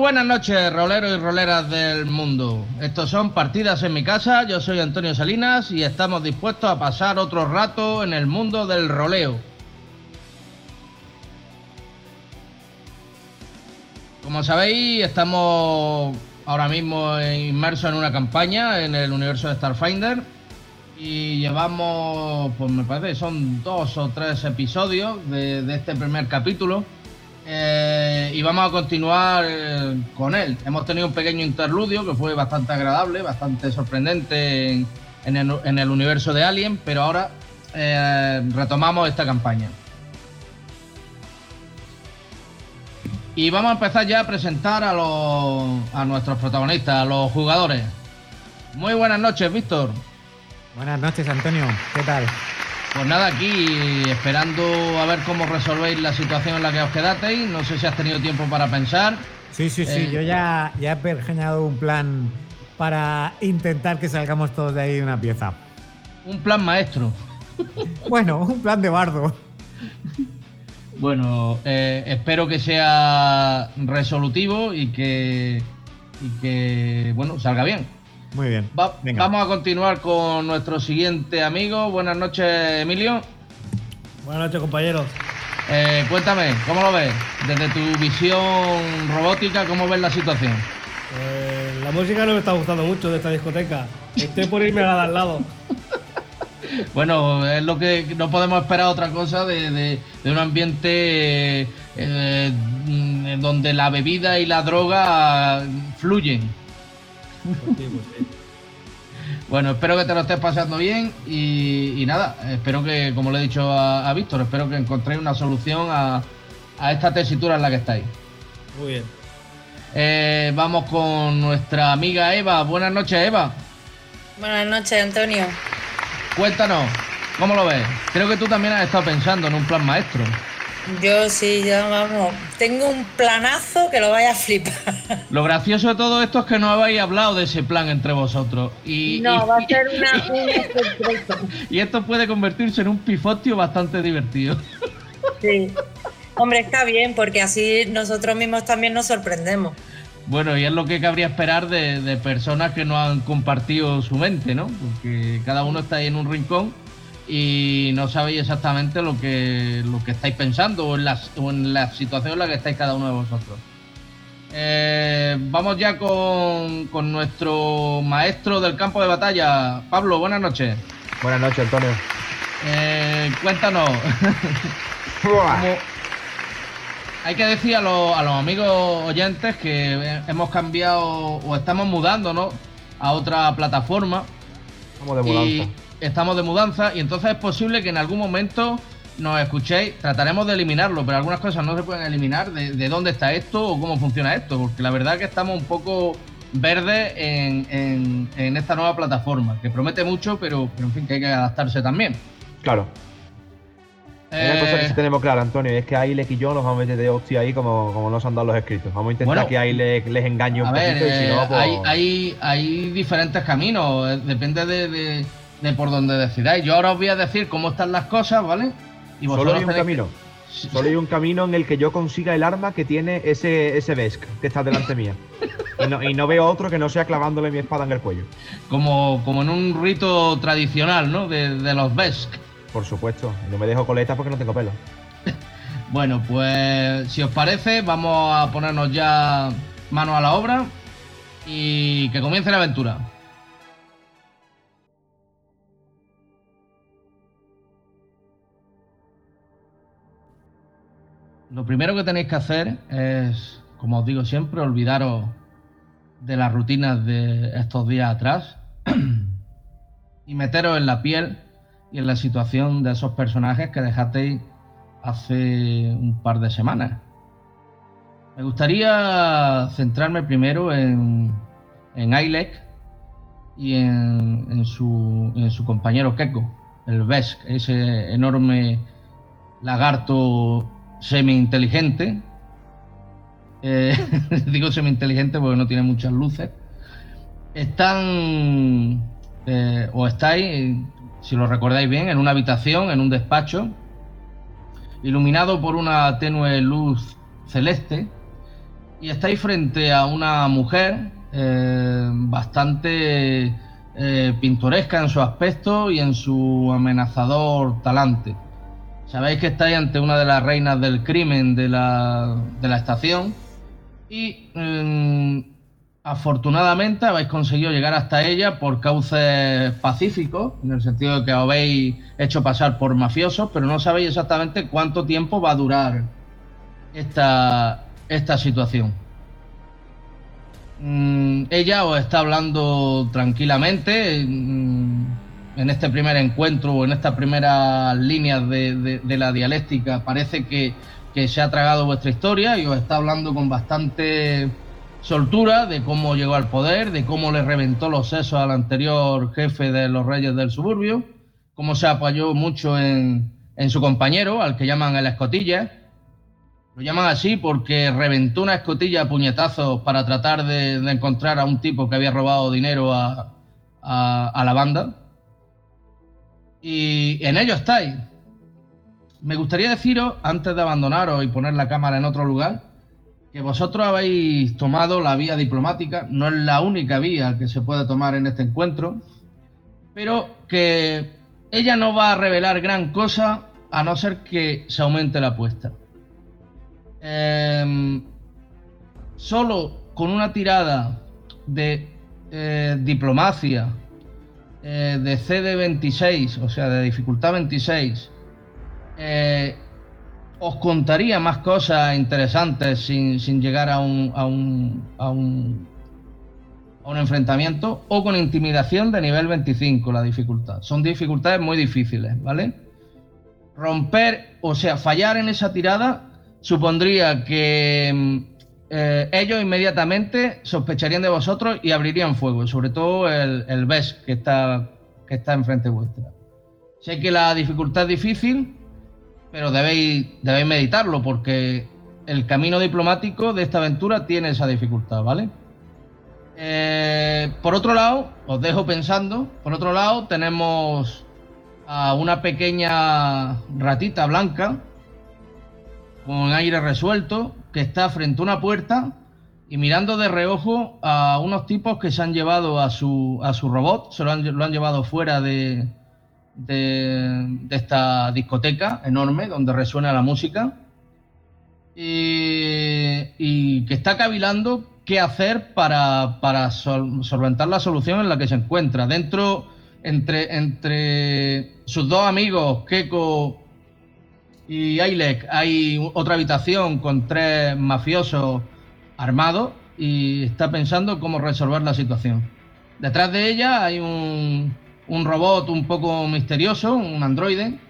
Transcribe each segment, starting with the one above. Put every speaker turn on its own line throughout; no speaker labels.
Buenas noches, roleros y roleras del mundo. Estos son Partidas en mi casa, yo soy Antonio Salinas y estamos dispuestos a pasar otro rato en el mundo del roleo. Como sabéis, estamos ahora mismo inmersos en una campaña en el universo de Starfinder y llevamos, pues me parece, son dos o tres episodios de, de este primer capítulo eh, y vamos a continuar eh, con él. Hemos tenido un pequeño interludio que fue bastante agradable, bastante sorprendente en, el, universo de Alien, pero ahora eh, retomamos esta campaña. Y vamos a empezar ya a presentar a, a nuestros protagonistas, a los jugadores. Muy buenas noches, Víctor.
Buenas noches, Antonio. ¿Qué tal?
Pues nada, aquí esperando a ver cómo resolvéis la situación en la que os quedasteis. No sé si has tenido tiempo para pensar.
Sí, sí, sí. Eh, yo ya, ya he pergeñado un plan para intentar que salgamos todos de ahí de una pieza.
Un plan maestro.
Bueno, un plan de bardo.
Bueno, eh, espero que sea resolutivo y que, y que, bueno, salga bien.
Muy bien.
vamos a continuar con nuestro siguiente amigo. Buenas noches, Emilio.
Buenas noches, compañeros.
Eh, cuéntame, ¿cómo lo ves? Desde tu visión robótica, ¿cómo ves la situación?
Pues la música no me está gustando mucho de esta discoteca. Estoy por irme a la de al lado.
bueno, es lo que no podemos esperar otra cosa de, un ambiente eh, donde la bebida y la droga fluyen. Bueno, espero que te lo estés pasando bien y, nada, espero que, como le he dicho a, Víctor, espero que encontréis una solución a, esta tesitura en la que estáis.
Muy bien.
Eh, vamos con nuestra amiga Eva. Buenas noches, Eva.
Buenas noches, Antonio.
Cuéntanos, ¿cómo lo ves? Creo que tú también has estado pensando en un plan maestro.
Yo sí, ya vamos. Tengo un planazo que lo vaya a flipar.
Lo gracioso de todo esto es que no habéis hablado de ese plan entre vosotros. Y,
no, va a ser una,
Y esto puede convertirse en un pifotio bastante divertido.
Sí. Hombre, está bien, porque así nosotros mismos también nos sorprendemos.
Bueno, y es lo que cabría esperar de, de personas que no han compartido su mente, ¿no? Porque cada uno está ahí en un rincón y no sabéis exactamente lo que, lo que estáis pensando o en, la, en la situación en la que estáis cada uno de vosotros. Eh, vamos ya con, con, nuestro maestro del campo de batalla. Pablo, buenas noches.
Buenas noches, Antonio.
Eh, cuéntanos. hay que decir a los, a los amigos oyentes que hemos cambiado o estamos mudando ¿no? a otra plataforma.
Estamos de mudanza
estamos de mudanza y entonces es posible que en algún momento nos escuchéis, trataremos de eliminarlo, pero algunas cosas no se pueden eliminar de, dónde está esto o cómo funciona esto, porque la verdad es que estamos un poco verdes en, esta nueva plataforma, que promete mucho, pero, en fin, que hay que adaptarse también.
Claro. Una cosa que sí eh, tenemos clara, Antonio, es que Ailek y yo nos vamos a meter de hostia ahí como, como nos han dado los escritos. Vamos a intentar que Ailek les engañe un poquito y si no,
eh, pues... hay, hay, hay, diferentes caminos, eh, depende de de por donde decidáis. Yo ahora os voy a decir cómo están las cosas, ¿vale?
Y Solo hay un camino. Solo hay un camino en el que yo consiga el arma que tiene ese, ese Vesk que está delante mía. Y no, veo otro que no sea clavándole mi espada en el cuello.
Como, como en un rito tradicional, ¿no? De, los Vesk.
Por supuesto. No me dejo coletas porque no tengo pelo.
bueno, pues si os parece, vamos a ponernos ya mano a la obra y que comience la aventura. Lo primero que tenéis que hacer es, como os digo siempre, olvidaros de las rutinas de estos días atrás y meteros en la piel y en la situación de esos personajes que dejasteis hace un par de semanas. Me gustaría centrarme primero en, en Ailek y en, su, en su compañero Keko, el Vesk, ese enorme lagarto semi-inteligente. Eh, digo semi-inteligente porque no tiene muchas luces. Están, eh, o estáis, si lo recordáis bien, en una habitación, en un despacho, iluminado por una tenue luz celeste. y estáis frente a una mujer eh, bastante pintoresca en su aspecto y en su amenazador talante. Sabéis que estáis ante una de las reinas del crimen de la, de la estación y mm, afortunadamente habéis conseguido llegar hasta ella por cauces pacíficos, en el sentido de que os habéis hecho pasar por mafiosos, pero no sabéis exactamente cuánto tiempo va a durar esta, esta situación. Mm, ella os está hablando tranquilamente mm, en este primer encuentro o en estas primeras líneas de, la dialéctica. Parece que, se ha tragado vuestra historia y os está hablando con bastante soltura de cómo llegó al poder, de cómo le reventó los sesos al anterior jefe de los reyes del suburbio, cómo se apoyó mucho en, su compañero, al que llaman el escotilla. Lo llaman así porque reventó una escotilla a puñetazos para tratar de, encontrar a un tipo que había robado dinero a la banda. Y en ello estáis. Me gustaría deciros, antes de abandonaros y poner la cámara en otro lugar, que vosotros habéis tomado la vía diplomática. No es la única vía que se puede tomar en este encuentro, pero que ella no va a revelar gran cosa a no ser que se aumente la apuesta. Em, solo con una tirada de eh, diplomacia eh, de CD26, o sea, de dificultad 26, eh, os contaría más cosas interesantes sin, sin llegar a un, a un, a un a un enfrentamiento o con intimidación de nivel 25 la dificultad. Son dificultades muy difíciles, ¿vale? Romper, o sea, fallar en esa tirada supondría que mm, eh, ellos inmediatamente sospecharían de vosotros y abrirían fuego, sobre todo el, el que está, que está enfrente vuestra. Sé que la dificultad es difícil, pero debéis, debéis meditarlo porque el camino diplomático de esta aventura tiene esa dificultad, ¿vale? Eh, por otro lado, os dejo pensando, por otro lado tenemos a una pequeña ratita blanca con aire resuelto que está frente a una puerta y mirando de reojo a unos tipos que se han llevado a su, a su robot, se lo han, lo han llevado fuera de, de, de esta discoteca enorme donde resuena la música y, que está cavilando qué hacer para, para sol- solventar la solución en la que se encuentra. Dentro, entre, entre sus dos amigos, Keiko y Ailek, hay otra habitación con tres mafiosos armados y está pensando cómo resolver la situación. Detrás de ella hay un, un robot un poco misterioso, un androide,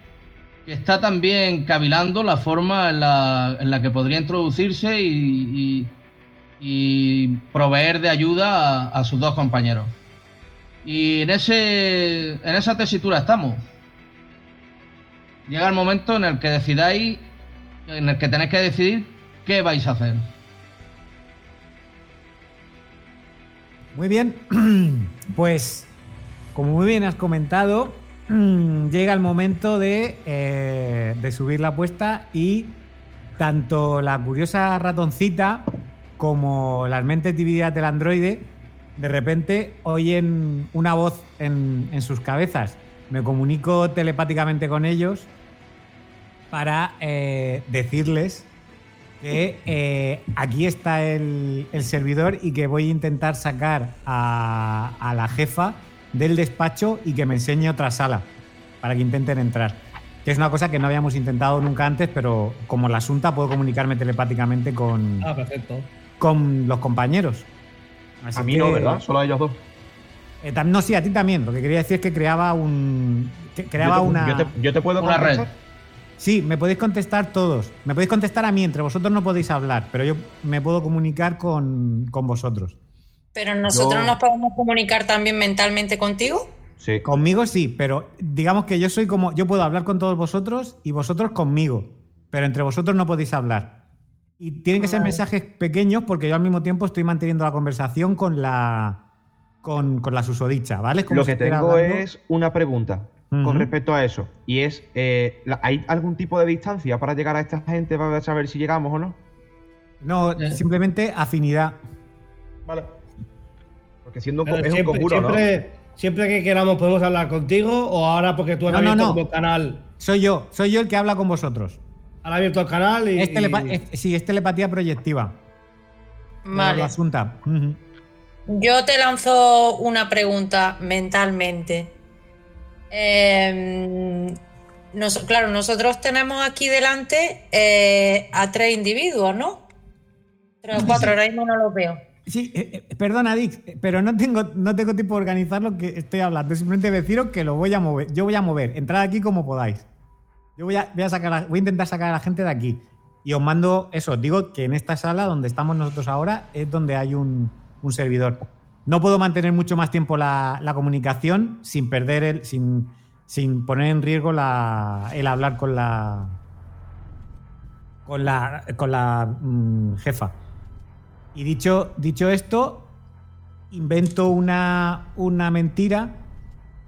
que está también cavilando la forma en la, que podría introducirse y, y- y proveer de ayuda a, a sus dos compañeros. Y en, ese, en esa tesitura estamos. Llega el momento en el que decidáis, en el que tenéis que decidir qué vais a hacer.
Muy bien, pues como muy bien has comentado, llega el momento de, eh, de subir la apuesta y tanto la curiosa ratoncita como las mentes divididas del androide de repente oyen una voz en sus cabezas. Me comunico telepáticamente con ellos para eh, decirles que eh, aquí está el, el servidor y que voy a intentar sacar a, a la jefa del despacho y que me enseñe otra sala para que intenten entrar. Que es una cosa que no habíamos intentado nunca antes, pero como la asunta puedo comunicarme telepáticamente con,
Ah, perfecto.
con los compañeros. Así
A mí
que-
no, ¿verdad? Solo a ellos dos.
Eh, no, sí, a ti también. Lo que quería decir es que creaba un. que creaba
yo, te,
una.
yo, te, yo te puedo
Una red.
Sí, me podéis contestar todos. Me podéis contestar a mí, entre vosotros no podéis hablar, pero yo me puedo comunicar con, con vosotros.
Pero nosotros
Yo-
nos podemos comunicar también mentalmente contigo.
Sí.
Conmigo sí, pero digamos que yo soy como. Yo puedo hablar con todos vosotros y vosotros conmigo, pero entre vosotros no podéis hablar. Y tienen que ser mensajes pequeños porque yo al mismo tiempo estoy manteniendo la conversación con la. Con, con la susodicha, ¿vale? Como
Lo que tengo
hablando-
es una pregunta con respecto a eso. Y es, eh, ¿hay algún tipo de distancia para llegar a esta gente para saber si llegamos o no?
No,
Eh.
simplemente afinidad.
Vale. Porque siendo un
Pero
co- es un
siempre,
conjuro, ¿no?
siempre, que queramos podemos hablar contigo o ahora porque tú has
No,
abierto
no.
como canal.
Soy yo, soy yo el que habla con vosotros.
Han abierto el canal y.
Es telepa-
y-
es- sí, es telepatía proyectiva.
Vale.
La asunta.
Yo te lanzo una pregunta mentalmente. Eh, nos- claro, nosotros tenemos aquí delante eh, a tres individuos, ¿no? Tres o cuatro, ahora mismo no los veo.
Sí, eh, eh, perdona, Dix, eh, pero no tengo, no tengo tiempo de organizar lo que estoy hablando. Simplemente deciros que lo voy a mover. Yo voy a mover. Entrad aquí como podáis. Yo voy a, voy a sacar a- voy a intentar sacar a la gente de aquí. Y os mando eso. Os digo que en esta sala donde estamos nosotros ahora es donde hay un, un servidor. No puedo mantener mucho más tiempo la, comunicación sin perder el. sin, sin poner en riesgo la, el hablar con la. con la. con la mm, jefa. Y dicho, dicho esto, invento una, una mentira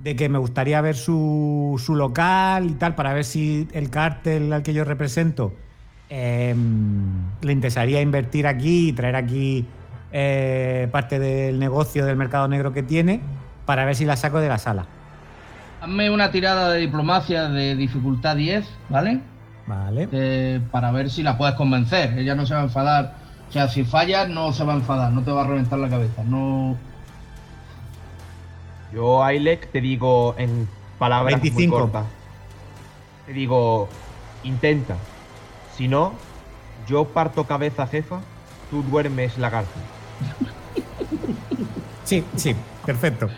de que me gustaría ver su, su local y tal, para ver si el cártel al que yo represento em, le interesaría invertir aquí y traer aquí eh, parte del negocio del mercado negro que tiene, para ver si la saco de la sala.
Hazme una tirada de diplomacia de dificultad 10, ¿vale?
Vale.
Eh, para ver si la puedes convencer. Ella no se va a enfadar. O sea, si fallas, no se va a enfadar, no te va a reventar la cabeza. No.
Yo, Ailek, te digo en palabras
25.
muy cortas. Te digo, intenta. Si no, yo parto cabeza, jefa, tú duermes lagarto.
Sí, sí, perfecto.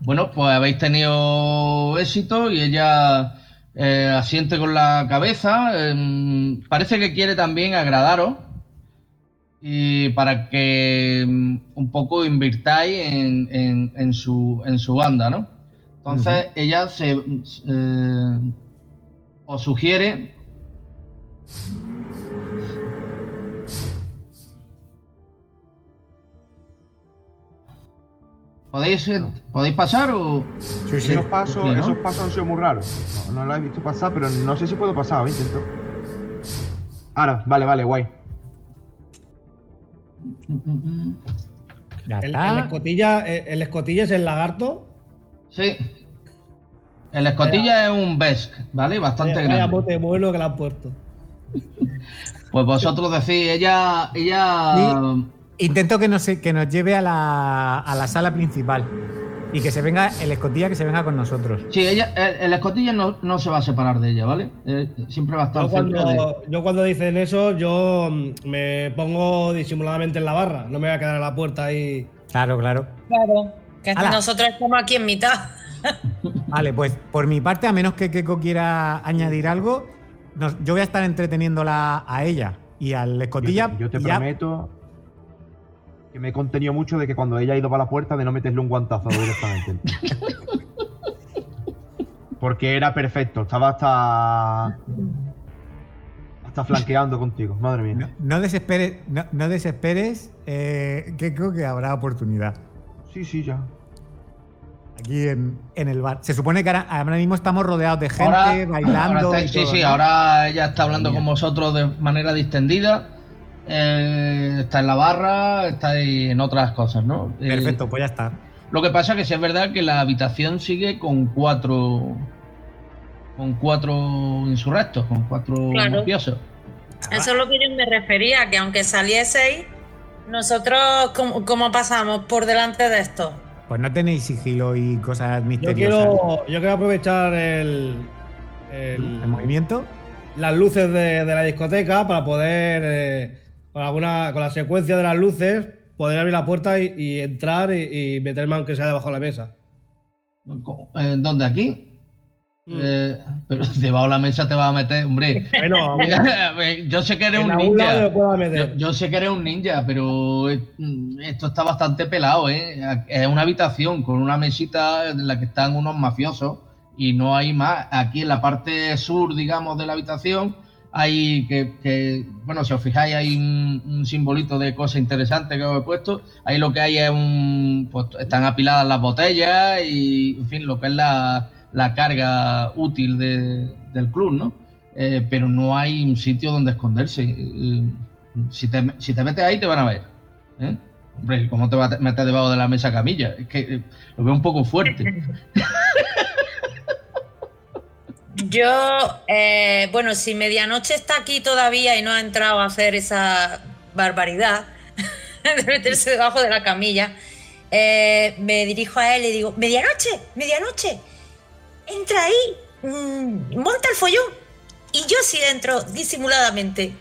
Bueno, pues habéis tenido éxito y ella eh, asiente con la cabeza. em, parece que quiere también agradaros y para que em, un poco invirtáis en, en- en su, en su banda, ¿no? Entonces ella se eh, os sugiere ¿Podéis, eh, ¿Podéis pasar o...?
Sí, sí.
Esos pasos,
Sí, ¿no?
esos pasos han sido muy raros. No, no los he visto pasar, pero no sé si puedo pasar. a ver, intento. Ahora, vale, vale, guay.
Ya
El,
está.
el escotilla, el, el escotilla es el lagarto.
Sí. El escotilla es un Besk, ¿vale? Bastante
Vaya- Vaya
grande.
bote bueno que le han puesto.
Pues vosotros decís, ella... ella
Intento que nos, que nos lleve a la, a la sala principal y que se venga el escotilla que se venga con nosotros.
Sí, ella, el, el escotilla no, no se va a separar de ella, ¿vale? Eh, siempre va a estar
Yo
cerca de...
cuando, yo cuando dicen eso, yo mm, me pongo disimuladamente en la barra. No me voy a quedar a la puerta ahí.
Claro, claro.
Claro, que nosotros estamos aquí en mitad.
Vale, pues por mi parte, a menos que Keiko quiera añadir algo, nos- yo voy a estar entreteniéndola a ella y al escotilla.
Yo te, yo te
y ya-
prometo que me he contenido mucho de que cuando ella ha ido para la puerta de no meterle un guantazo directamente. Porque era perfecto, estaba hasta. hasta flanqueando contigo, madre mía.
no desesperes, no, no desesperes, eh, Keiko, que habrá oportunidad.
Sí, sí, ya.
Aquí en, en el bar. Se supone que ahora, ahora mismo estamos rodeados de gente,
Ahora-
bailando.
ahora
y
está- sí,
todo,
sí,
¿no?
ahora ella está hablando con vosotros de manera distendida. Eh, está en la barra, está ahí en otras cosas, ¿no? Eh,
Perfecto, pues ya está.
Lo que pasa que sí es verdad que la habitación sigue con cuatro. con cuatro insurrectos, con cuatro
Claro.
mafiosos.
Eso es lo que yo me refería, que aunque salieseis, nosotros, ¿cómo, cómo pasamos por delante de esto?
Pues no tenéis sigilo y cosas
Yo
misteriosas.
quiero, yo quiero aprovechar el, el-
El movimiento.
las luces de, de la discoteca para poder, eh, con, alguna, con la secuencia de las luces, poder abrir la puerta y, y entrar y, y meterme aunque sea debajo de la mesa.
Eh, ¿Dónde? ¿Aquí?
Mm.
Eh, pero debajo de la mesa te vas a meter, hombre.
Bueno,
yo sé que eres
en
un ninja. Yo, yo sé que eres un ninja, pero eh, mm, esto está bastante pelado, ¿eh? Es una habitación con una mesita en la que están unos mafiosos y no hay más. Aquí en la parte sur, digamos, de la habitación hay que, que- bueno, si os fijáis hay un, un simbolito de cosa interesante que os he puesto. Ahí lo que hay es un, pues están apiladas las botellas y, en fin, lo que es la, la carga útil de- del club, ¿no? eh, pero no hay un sitio donde esconderse. Eh, si, te, si te metes ahí, te van a ver. ¿eh? Hombre, ¿cómo te vas a meter debajo de la mesa camilla? Es que eh, lo veo un poco fuerte.
Yo, eh, bueno, si medianoche está aquí todavía y no ha entrado a hacer esa barbaridad de meterse debajo de la camilla, eh, me dirijo a él y digo, medianoche, medianoche, entra ahí, mm, monta el follón. Y yo sí entro disimuladamente,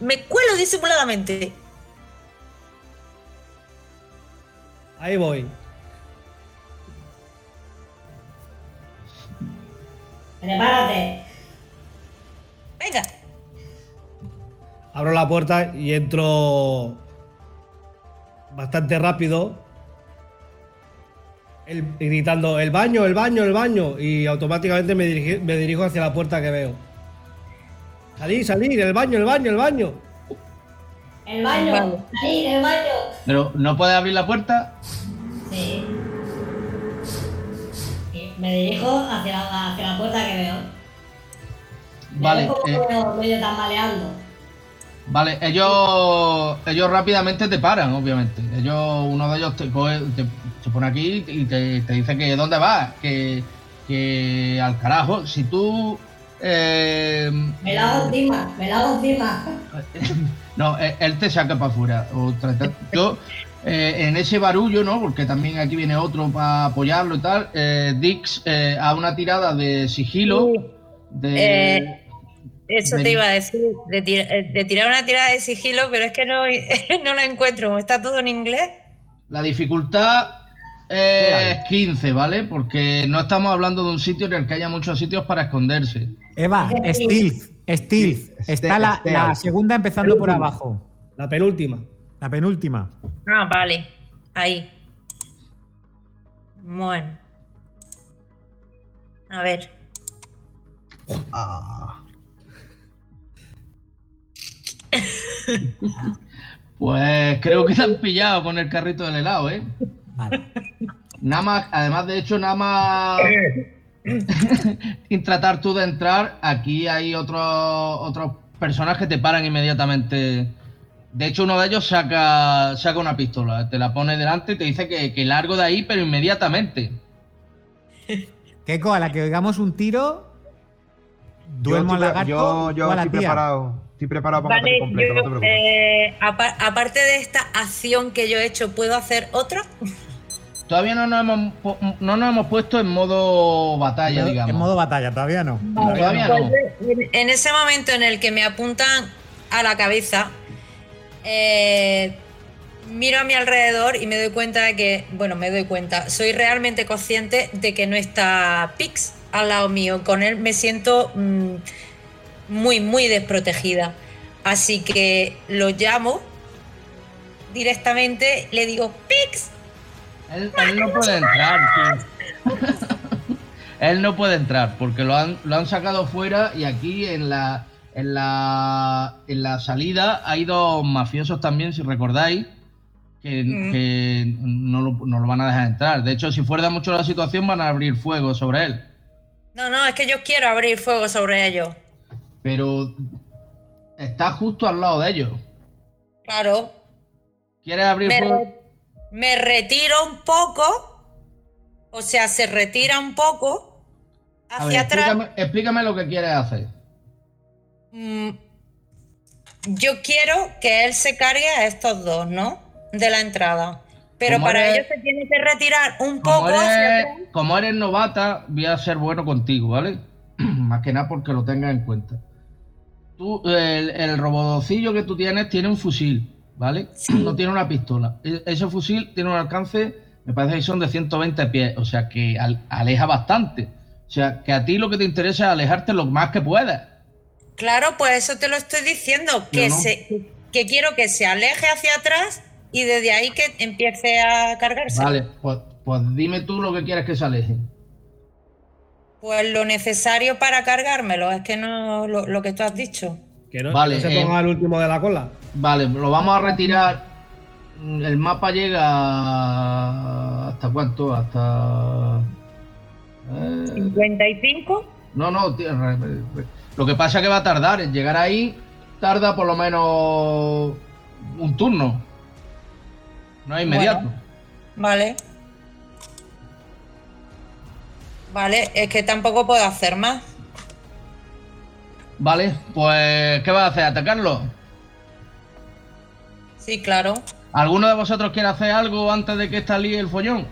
me cuelo disimuladamente.
Ahí voy.
Prepárate.
Venga,
Abro la puerta y entro bastante rápido. El- gritando, el baño, el baño, el baño. Y automáticamente me, me dirijo hacia la puerta que veo. Salir, salir, el baño, el baño, el baño.
El baño. Ahí, el baño.
Pero no puedes abrir la puerta.
Me dirijo hacia la, hacia la puerta que veo. Me
Vale,
veo como
eh,
medio, medio tambaleando.
Vale, ellos, ellos rápidamente te paran, obviamente. Ellos, uno de ellos te, coge- te- pone aquí y te, te dice que dónde vas, que, que al carajo. Si tú eh,
Me la hago encima, me la hago encima.
no, él, él te saca para afuera. O trata- yo, eh, en ese barullo, ¿no? Porque también aquí viene otro para apoyarlo y tal. eh, Dix eh, a una tirada de sigilo. De,
Eh, eso
de-
te iba a decir, de, tira- de tirar una tirada de sigilo, pero es que no, no la encuentro, está todo en inglés.
La dificultad es 15, ¿vale? Porque no estamos hablando de un sitio en el que haya muchos sitios para esconderse.
Eva, Stealth, Stealth.
Ste-
Está la, segunda empezando por abajo.
La penúltima.
La penúltima.
Ah, vale, ahí. Bueno. A ver.
Pues creo que te han pillado con el carrito del helado, ¿eh?
Vale.
Nada más, además, de hecho, nada más sin tratar tú de entrar, aquí hay otros otros personas que te paran inmediatamente. De hecho, uno de ellos saca, saca una pistola, te la pone delante y te dice que, que largo de ahí, pero inmediatamente.
Keiko, a la que oigamos un tiro,
Yo
duermo al lagarto
Yo, yo
o a la
estoy
tía.
preparado. Estoy preparado para
Vale,
completo, no te
yo,
preocupes.
eh, apa- aparte de esta acción que yo he hecho, ¿puedo hacer otra?
Todavía no nos hemos, no nos hemos puesto en modo batalla,
En
digamos.
modo batalla, todavía no.
Todavía
Pues
no.
yo, en- en ese momento en el que me apuntan a la cabeza, eh, miro a mi alrededor y me doy cuenta de que, bueno, me doy cuenta, soy realmente consciente de que no está Pix al lado mío. Con él me siento mm, muy, muy desprotegida. Así que lo llamo directamente, le digo, Pix,
Él, él no puede entrar. tío. él no puede entrar porque lo han, lo han sacado fuera y aquí en la, en la en la salida hay dos mafiosos también, si recordáis, que,
Mm.
que no, lo, no lo van a dejar entrar. De hecho, si fuera mucho la situación, van a abrir fuego sobre él.
no, no, es que yo quiero abrir fuego sobre ellos.
Pero está justo al lado de ellos.
Claro,
¿Quieres abrir
me,
fuego?
me retiro un poco, o sea, se retira un poco
A ver,
hacia atrás.
explícame, explícame lo que quieres hacer.
Mm, Yo quiero que él se cargue a estos dos, ¿no? De la entrada. Pero
Como
para
eres-
ello se tiene que retirar un
Como
poco hacia
eres, como eres novata, voy a ser bueno contigo, ¿vale? Más que nada porque lo tengas en cuenta. Tú, el, el robocillo que tú tienes tiene un fusil, ¿vale? No tiene una pistola. E- Ese fusil tiene un alcance, me parece que son de 120 pies, o sea que al- aleja bastante. O sea que a ti lo que te interesa es alejarte lo más que puedas.
Claro, pues eso te lo estoy diciendo, que,
no.
se, que quiero que se aleje hacia atrás y desde ahí que empiece a cargarse.
Vale, pues, pues dime tú lo que quieres que se aleje.
Pues lo necesario para cargármelo, es que no lo, lo que tú has dicho.
Que no,
Vale,
no se
eh.
ponga el último de la cola.
Vale, lo vamos a retirar. El mapa llega hasta cuánto? Hasta. eh,
55.
no, no, tío, re- re- Lo que pasa es que va a tardar en llegar ahí, tarda por lo menos un turno. No es inmediato.
Bueno. Vale. Vale, es que tampoco puedo hacer más.
Vale, pues ¿qué vas a hacer? ¿Atacarlo?
Sí, claro.
¿Alguno de vosotros quiere hacer algo antes de que esta líe el follón?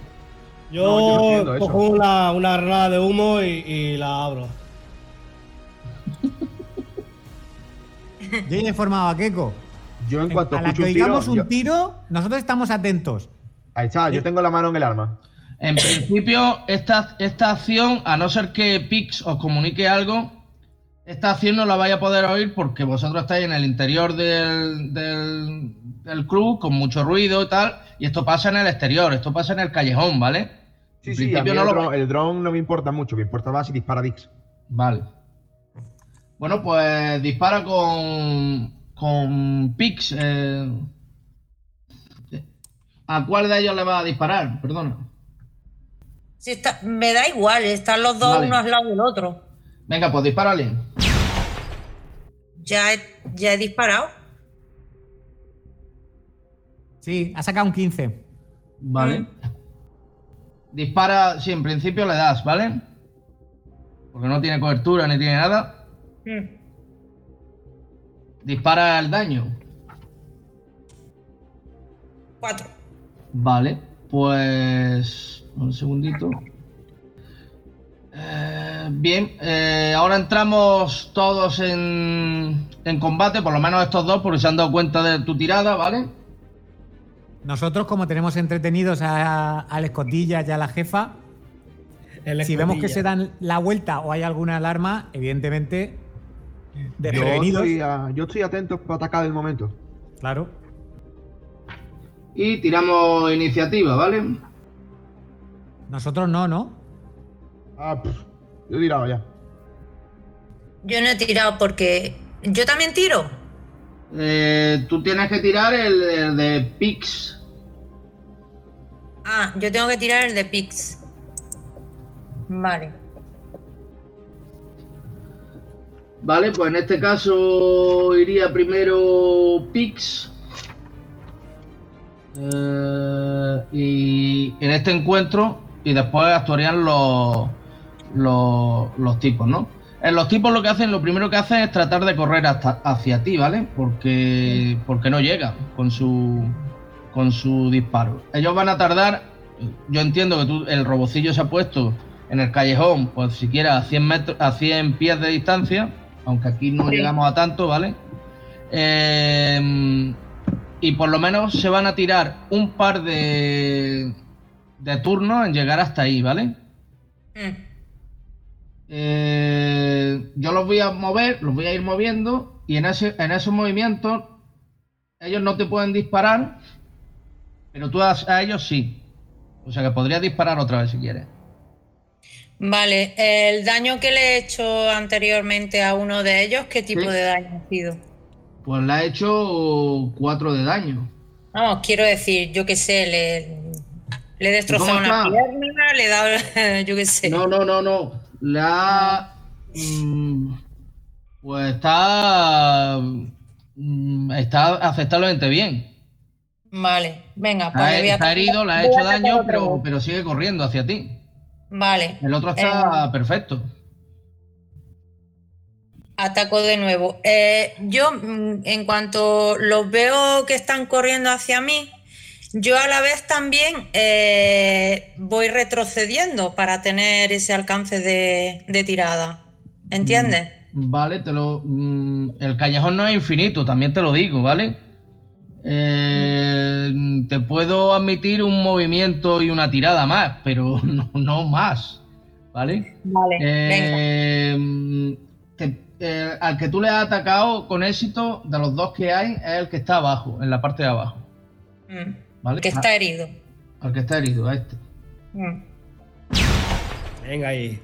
Yo,
No,
cojo una, una granada de humo y, y la abro.
Yo he informado a Keiko.
Yo en cuanto
A la que
un tiro,
un
yo-
tiro, nosotros estamos atentos.
Ahí está, yo tengo la mano en el arma.
En principio, esta, esta acción, a no ser que Pix os comunique algo, esta acción no la vais a poder oír porque vosotros estáis en el interior del, del, del club con mucho ruido y tal, y esto pasa en el exterior, esto pasa en el callejón, ¿vale?
Sí,
En
sí, a mí
principio
el,
lo
dron,
vais-
el dron no me importa mucho, me importa más si dispara Dix.
Vale. Bueno, pues dispara con, con Pix. eh. ¿A cuál de ellos le va a disparar? Perdona.
Si está, me da igual, están los dos
Vale.
uno al lado del otro.
Venga, pues dispárale.
Ya he, ya he disparado.
Sí, ha sacado un 15.
Vale. Dispara, sí, en principio le das, ¿vale? Porque no tiene cobertura ni tiene nada.
Mm.
Dispara el daño.
Cuatro.
Vale, pues. Un segundito. Eh, bien, eh, ahora entramos todos en, en combate, por lo menos estos dos, porque se han dado cuenta de tu tirada, ¿vale?
Nosotros, como tenemos entretenidos a, al escotilla y a la jefa, si vemos que se dan la vuelta o hay alguna alarma, evidentemente,
Yo
desprevenidos.
estoy, a- yo estoy atento para atacar el momento.
Claro.
Y tiramos iniciativa, ¿vale?
Nosotros no, ¿no?
Ah, pff, yo he tirado ya.
Yo no he tirado porque. Yo también tiro.
Eh, tú tienes que tirar el, el de Pix.
Ah, yo tengo que tirar el de Pix. Vale.
Vale, pues en este caso iría primero Pix. Eh, y en este encuentro, y después actuarían los, los, tipos, ¿no? En los tipos lo que hacen, lo primero que hacen es tratar de correr hacia ti, ¿vale? Porque, porque no llegan con su, con su disparo. Ellos van a tardar, yo entiendo que tú, el robocillo se ha puesto en el callejón, pues siquiera a 100, metros, a 100 pies de distancia, aunque aquí no
Sí.
llegamos a tanto, ¿vale? Eh, y por lo menos se van a tirar un par de, de turnos en llegar hasta ahí, ¿vale?
Mm.
Eh, yo los voy a mover, los voy a ir moviendo y en, ese, en esos movimientos ellos no te pueden disparar, pero tú a, a ellos sí. O sea que podrías disparar otra vez si quieres.
Vale, el daño que le he hecho anteriormente a uno de ellos, ¿qué tipo
Sí.
de daño ha sido?
Pues le ha hecho 4 de daño.
Vamos, quiero decir, yo qué sé, le, le he destrozado
¿Cómo
una pierna, le he dado, yo qué sé.
No, no, no, no. Le ha. mm, pues está. mm, está aceptablemente bien.
Vale, venga, pues
Está, herido, le ha hecho daño, pero, pero sigue corriendo hacia ti.
Vale.
El otro está
Eh,
perfecto.
Ataco de nuevo. Eh, yo, mm, en cuanto los veo que están corriendo hacia mí, yo a la vez también eh, voy retrocediendo para tener ese alcance de, de tirada. ¿Entiendes?
Vale, te lo. mm, el callejón no es infinito, también te lo digo, ¿vale? Eh, te puedo admitir un movimiento y una tirada más, pero no, no más, ¿vale?
Vale, venga.
Eh, te- eh, al que tú le has atacado con éxito, de los dos que hay, es el que está abajo, en la parte de abajo,
Mm,
¿vale?
Que está herido.
Al que está herido, a este.
Mm,
Venga ahí.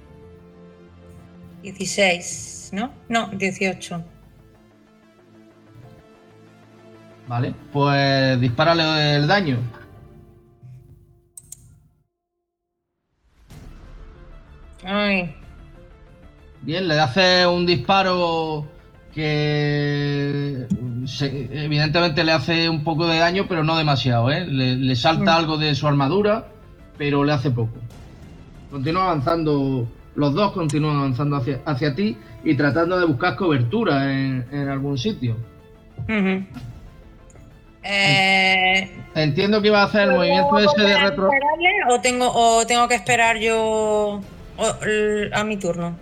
16, ¿no? No, 18.
Vale, pues dispárale el daño.
Ay.
Bien, le hace un disparo que se- evidentemente le hace un poco de daño, pero no demasiado, ¿eh? Le, le salta algo de su armadura, pero le hace poco. Continúa avanzando, los dos continúan avanzando hacia, hacia ti y tratando de buscar cobertura en, en algún sitio.
Ujú. Eh,
Entiendo que iba a hacer el movimiento ese de
¿puedo
retro.
o tengo, o tengo que esperar yo a mi turno?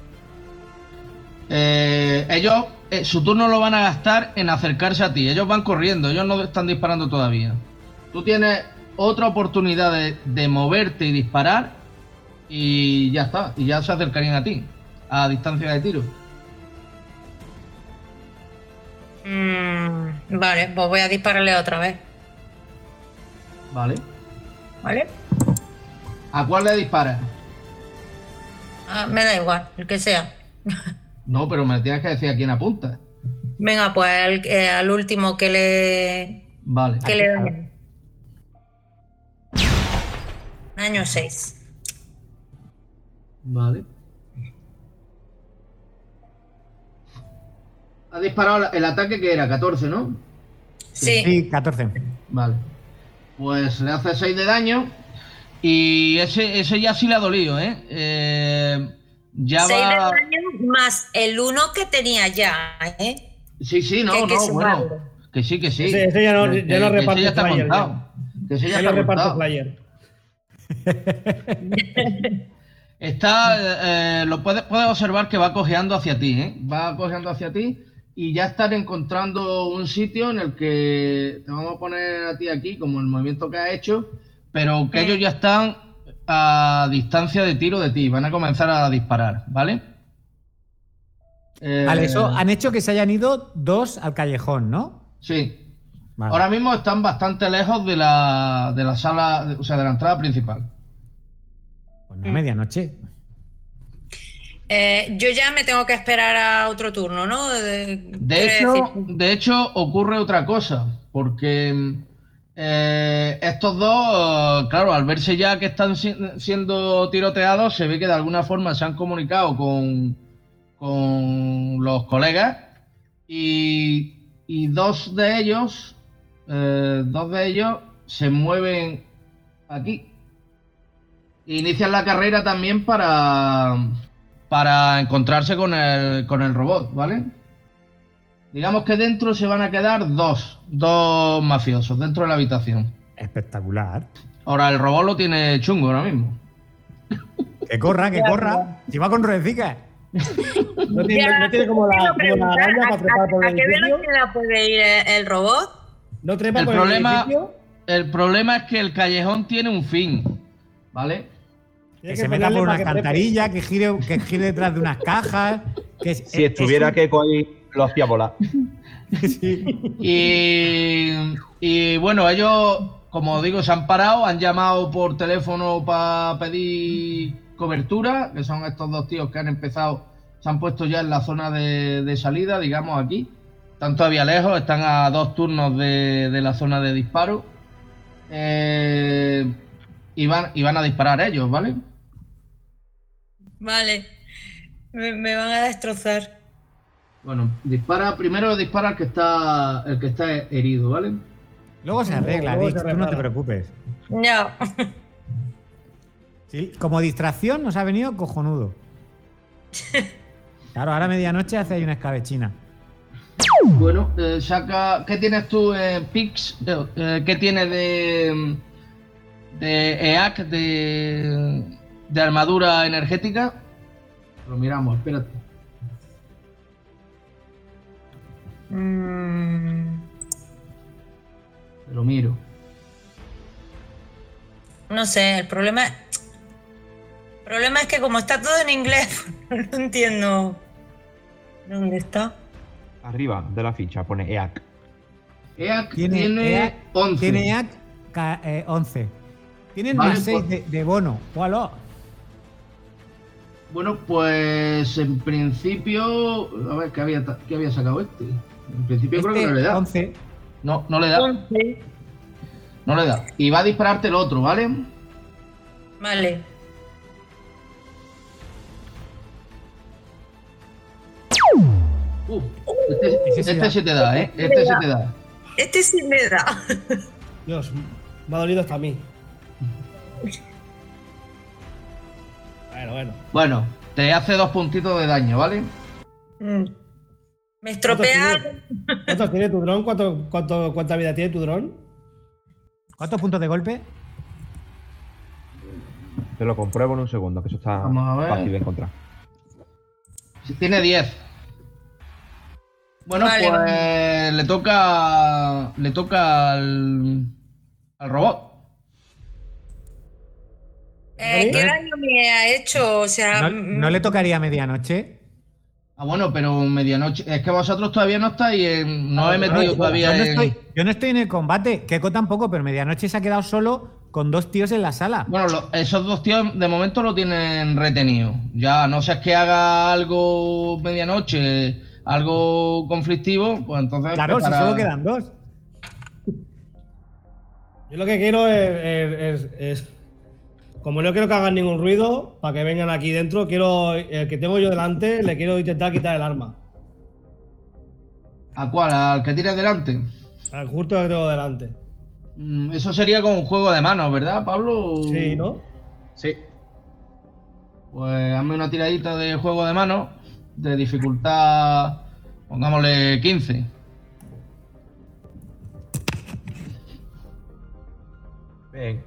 Eh, ellos, eh, su turno lo van a gastar en acercarse a ti. Ellos van corriendo, ellos no están disparando todavía. Tú tienes otra oportunidad de, de moverte y disparar y ya está. Y ya se acercarían a ti, a distancia de tiro.
Mm, vale, pues voy a dispararle otra vez.
Vale.
¿Vale?
¿A cuál le disparas?
Ah, me da igual, el que sea.
No, pero me tienes que decir a quién apunta.
Venga, pues al, eh, al último que le,
Vale.
que le dañe. Año 6.
Vale. Ha disparado el ataque que era 14, ¿no?
Sí.
Sí, 14.
Vale. Pues le hace 6 de daño. Y ese, ese ya sí le ha dolido, ¿eh? Eh, ya
6 de
va.
daño más el 1 que tenía ya, ¿eh?
Sí, sí,
que
no,
que
no,
sumarlo.
bueno. Que sí, que sí.
Ese- ese ya no-
Que-
ya no
que ese
reparte
ya está
flyer,
montado. Que ese ya
Ya
está
lo reparto
montado.
player.
Está, eh, lo puedes, puedes observar que va cojeando hacia ti, ¿eh? Va cojeando hacia ti y ya están encontrando un sitio en el que te vamos a poner a ti aquí como el movimiento que has hecho, pero que ellos ya están a distancia de tiro de ti, van a comenzar a disparar, ¿vale? Eh,
Vale, eso han hecho que se hayan ido dos al callejón, ¿no?
Sí.
Vale.
Ahora mismo están bastante lejos de la, de la sala, o sea, de la entrada principal.
Pues no medianoche.
Eh, yo ya me tengo que esperar a otro turno, ¿no? De,
hecho,
decir-
de hecho, ocurre otra cosa, porque eh, estos dos, eh, claro, al verse ya que están si- siendo tiroteados, se ve que de alguna forma se han comunicado con, con los colegas y, y dos de ellos, eh, dos de ellos se mueven aquí. Inician la carrera también para, para encontrarse con el, con el robot, ¿vale? Digamos que dentro se van a quedar dos, dos mafiosos dentro de la habitación.
Espectacular.
Ahora el robot lo tiene chungo ahora mismo.
Que corra, que corra. Si va con ruedecicas.
No tiene,
Ya,
no tiene como la, como araña
¿a-
para trepar por
¿A,
el
qué
edificio.
velocidad puede ir el, el robot?
No trepa
El
por
problema,
el edificio.
el problema es que el callejón tiene un fin, ¿vale?
Tiene
Que se meta por una
que
alcantarilla, que gire, que gire detrás de unas cajas. Que es-
Si
es-
estuviera
es
que ahí, lo hacía volar.
Sí.
Y, y bueno, ellos, como digo, se han parado, han llamado por teléfono para pedir cobertura, que son estos dos tíos que han empezado, se han puesto ya en la zona de, de salida, digamos aquí. Están todavía lejos, están a dos turnos de, de la zona de disparo. Eh, y, van, y van a disparar ellos, ¿vale?
Vale. Me, me van a destrozar.
Bueno, dispara, primero dispara el que está, el que está herido, ¿vale?
Luego se arregla,
Luego se
tú no te preocupes.
No.
Sí, como distracción nos ha venido cojonudo. Claro, ahora a medianoche hace ahí una escabechina.
Bueno, eh, saca. ¿Qué tienes tú en Pix? Eh, eh, ¿Qué tienes de. de EAC, de. De armadura energética? Lo miramos, espérate.
Mm,
lo miro.
no sé, el problema. El problema es que como está todo en inglés, no entiendo. ¿Dónde está?
Arriba de la ficha pone EAC.
EAC
Tiene,
tiene,
EAC
11.
Tiene EAC ca- eh, 11. Tienen
Vale,
más 6
pues-
de, de bono. ¡Hola!
Bueno, pues en principio. A ver, ¿qué había, qué había sacado este? En principio creo que no le da.
11.
No, no le da.
Once.
No le da. Y va a dispararte el otro, ¿vale?
Vale.
Uh, este, este te da, ¿eh? Este sí te da.
Este sí me da.
Dios, me ha dolido hasta a mí. Bueno, bueno.
Bueno, te hace dos puntitos de daño, ¿vale?
Mm. Me estropea.
¿Cuántos ¿Cuántos tiene tu dron? ¿Cuánto, cuánto, ¿Cuánta vida tiene tu dron?
¿Cuántos puntos de golpe?
Te lo compruebo en un segundo, que eso está fácil de encontrar.
Si tiene 10. Bueno,
Vale,
pues le toca. Le toca al. al robot.
Eh, ¿Qué daño me ha hecho? O sea,
¿No,
mm,
no le tocaría medianoche?
Ah, bueno, pero medianoche. Es que vosotros todavía no estáis en. No he metido
yo,
todavía
no
en.
estoy, yo no estoy en el combate. Keiko tampoco, pero medianoche se ha quedado solo con dos tíos en la sala.
Bueno, lo- esos dos tíos de momento lo tienen retenido. Ya, no sé es que haga algo medianoche, algo conflictivo, pues entonces.
claro, si solo quedan dos.
Yo lo que quiero es, es- es- es- Como no quiero que hagan ningún ruido, para que vengan aquí dentro, quiero. El que tengo yo delante, le quiero intentar quitar el arma.
¿A cuál? ¿Al que tires delante?
Al justo que tengo delante.
Mm, Eso sería como un juego de manos, ¿verdad, Pablo?
Sí, ¿no?
Sí.
Pues hazme una tiradita de juego de manos, de dificultad, pongámosle 15.
Bien.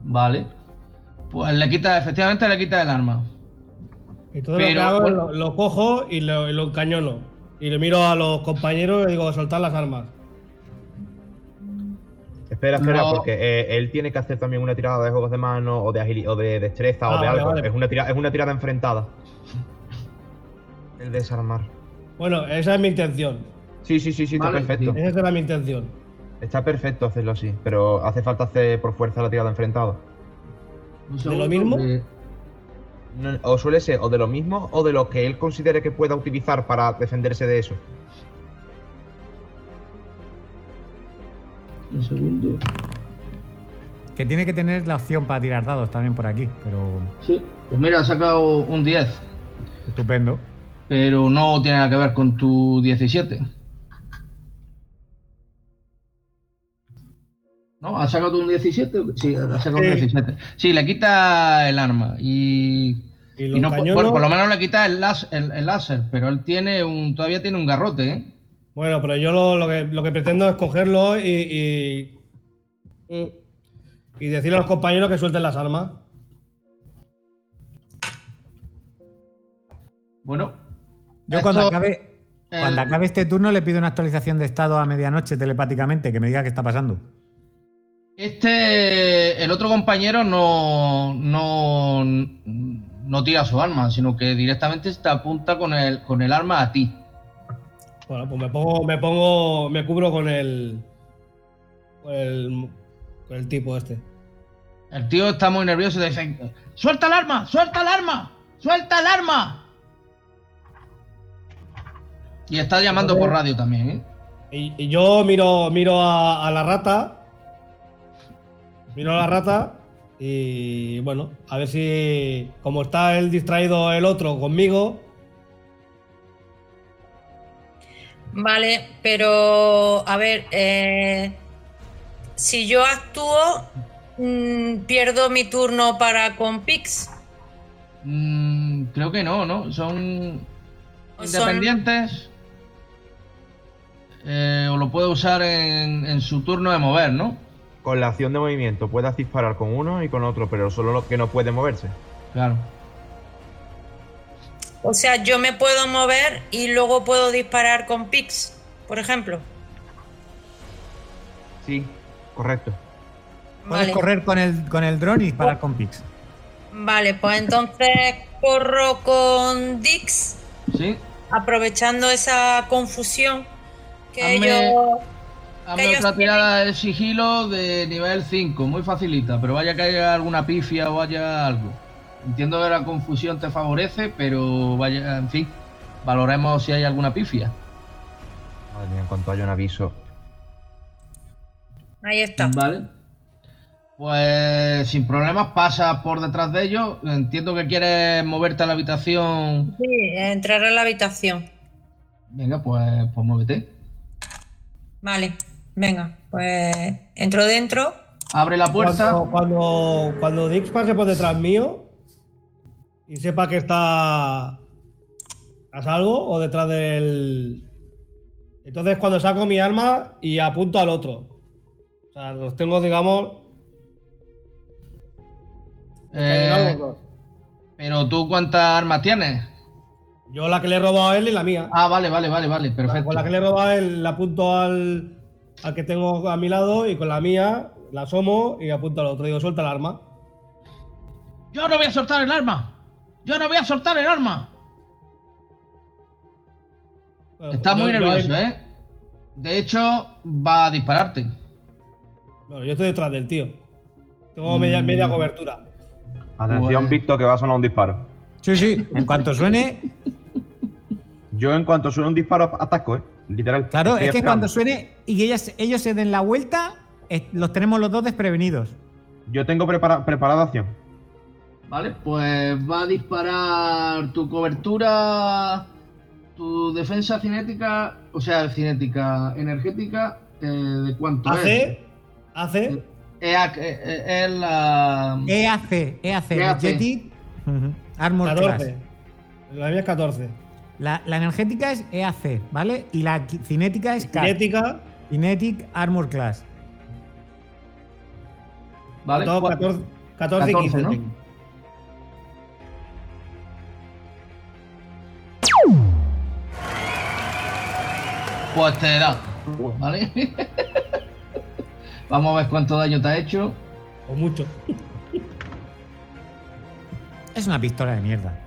Vale. Pues le quita, efectivamente le quita el arma.
Entonces
Pero,
lo que hago
bueno.
lo, lo cojo y lo, y lo encañono. Y le miro a los compañeros y digo, soltar las armas.
Espera, espera,
No.
porque eh, él tiene que hacer también una tirada de juegos de mano o de agili- o de destreza
Ah,
o de
vale,
algo.
vale.
Es, una tirada, es una tirada enfrentada. El desarmar.
Bueno, esa es mi intención.
Sí, sí, sí, sí, está perfecto.
Esa era mi intención.
Está perfecto hacerlo así, pero hace falta hacer por fuerza la tirada enfrentada.
¿De lo mismo?
No- O suele ser o de lo mismo o de lo que él considere que pueda utilizar para defenderse de eso.
Un segundo.
Que tiene que tener la opción para tirar dados también por aquí, pero
Sí. Pues mira, ha sacado un 10,
estupendo.
pero no tiene nada que ver con tu 17. ¿Has sacado tú un 17? Sí, ha sacado un
Sí.
17. Sí, le quita el arma y...
Y lo
y no, por,
encañono-
bueno, por lo menos le quita el, las- el, el láser, pero él tiene un todavía tiene un garrote, ¿eh?
Bueno, pero yo lo, lo que, lo que pretendo es cogerlo y, y. y decirle a los compañeros que suelten las armas.
Bueno.
Yo
esto-
cuando acabe,
el-
cuando acabe este turno le pido una actualización de estado a medianoche telepáticamente, que me diga qué está pasando.
Este, el otro compañero no, no, no tira su arma, sino que directamente te apunta con el, con el arma a ti.
Bueno, pues me pongo, me pongo, me cubro con el, con el, con el tipo este.
El tío está muy nervioso y dice, ¡suelta el arma! ¡Suelta el arma! ¡Suelta el arma! Y está llamando por radio también, ¿eh?
Y, y yo miro, miro a, a la rata, miro a la rata y bueno, a ver si como está el distraído el otro conmigo,
Vale, pero a ver, eh, si yo actúo, mm, pierdo mi turno para con Pix.
Mm, creo que no, ¿no? Son- independientes. Eh, o lo puede usar en, en su turno de mover, ¿no?
Con la acción de movimiento puedes disparar con uno y con otro, pero solo lo que no puede moverse.
Claro.
O sea, yo me puedo mover y luego puedo disparar con Pix, por ejemplo.
Sí, correcto.
Puedes
Vale.
correr con el, con el dron y disparar con Pix.
Vale, pues entonces corro con Dix,
¿Sí?
aprovechando esa confusión que
Hazme-
ellos.
Hazme otra tirada de sigilo de nivel 5, muy facilita, pero vaya que haya alguna pifia o haya algo. Entiendo que la confusión te favorece, pero vaya, en fin, valoremos si hay alguna pifia.
Madre mía, en cuanto haya un aviso.
Ahí está.
Vale. Pues sin problemas pasas por detrás de ellos. Entiendo que quieres moverte a la habitación.
Sí, entrar a la habitación.
Venga, pues, pues muévete.
Vale, venga, pues entro dentro.
Abre la puerta.
Cuando, cuando, cuando Dix pase por detrás mío y sepa que está a salvo o detrás del. Entonces, cuando saco mi arma y apunto al otro. O sea, los tengo, digamos.
Eh, pero tú, ¿cuántas armas tienes?
Yo la que le he robado a él y la mía.
Ah, vale, vale, vale, vale, perfecto.
Con la que le he robado a él la apunto al, al que tengo a mi lado y con la mía la asomo y apunto al otro. Digo, suelta el arma.
Yo no voy a soltar el arma. Yo no voy a soltar el arma.
Bueno,
Está
yo-
muy nervioso, ¿eh? De hecho, va a dispararte.
Bueno, yo estoy detrás del tío. Tengo media,
Mm.
media cobertura.
Atención,
Pues-
Víctor, que va a sonar un disparo.
Sí, sí. En cuanto suene,
Yo, en cuanto suene un disparo, ataco, ¿eh? Literal.
claro, es que
esperando.
cuando suene y ellas, ellos se den la vuelta, los tenemos los dos desprevenidos.
Yo tengo prepara- preparada acción.
Vale, pues va a disparar tu cobertura, tu defensa cinética, o sea, cinética energética, eh, ¿de cuánto es?
Hace. Hace.
EAC, eh, eh, es la...
EAC, EAC,
EAC.
Energetic Ujú. Armor
14.
Class.
La mía es 14.
La, la energética es EAC, ¿vale? Y la cinética es CAT.
Cinética.
Kinetic Armor Class.
¿Vale?
todo
Cua-
14, 14 y 15.
¿no? Pues te da, ¿vale? Vamos a ver cuánto daño te ha hecho.
O mucho.
Es una pistola de mierda.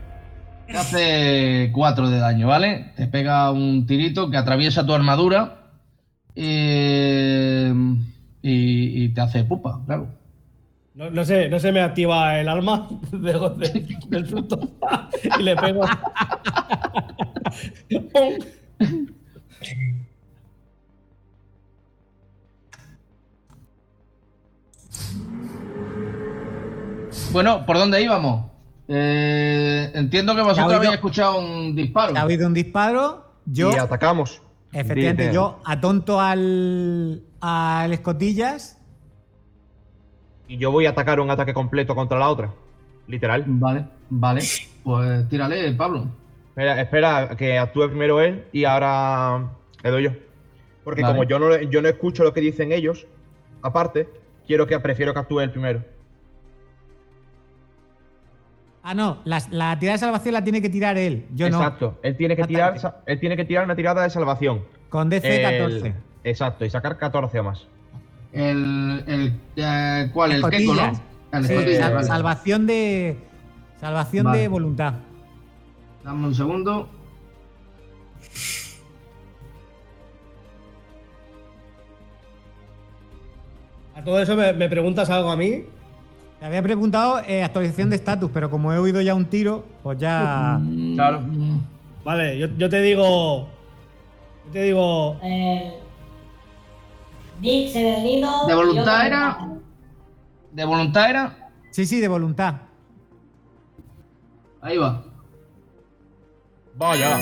Te hace 4 de daño, ¿vale? Te pega un tirito que atraviesa tu armadura eh, y, y te hace pupa, claro.
No, no sé, no se me activa el arma de, de- del susto. y le pego.
Bueno, ¿por dónde íbamos? Eh, entiendo que vosotros habéis escuchado un disparo.
Ha habido un disparo. Yo,
Y atacamos.
efectivamente,
Dite.
yo atonto al, al escotillas.
Y yo voy a atacar un ataque completo contra la otra. Literal.
Vale, vale. Pues tírale, Pablo.
Espera, espera que actúe primero él y ahora le doy yo. Porque
Vale.
como yo no, yo no escucho lo que dicen ellos, aparte, quiero que prefiero que actúe él primero.
Ah, no, la, la tirada de salvación la tiene que tirar él. Yo no.
Exacto. Él tiene que tirar, él tiene que tirar una tirada de salvación.
Con DC
El-
14.
exacto, y sacar 14 o más.
El, el eh, ¿Cuál? El Keiko, ¿no? El
Sí,
vale.
Salvación de. Salvación
Vale.
de voluntad.
Dame un segundo.
A todo eso me, me preguntas algo a mí.
Te había preguntado eh, actualización de estatus, pero como he oído ya un tiro, pues ya.
Claro.
Mm,
Vale, yo, yo te digo. Yo te digo.
Eh, Dick se venido.
¿De voluntad
yo
era? ¿De voluntad era?
Sí, sí, de voluntad.
Ahí va.
Vaya.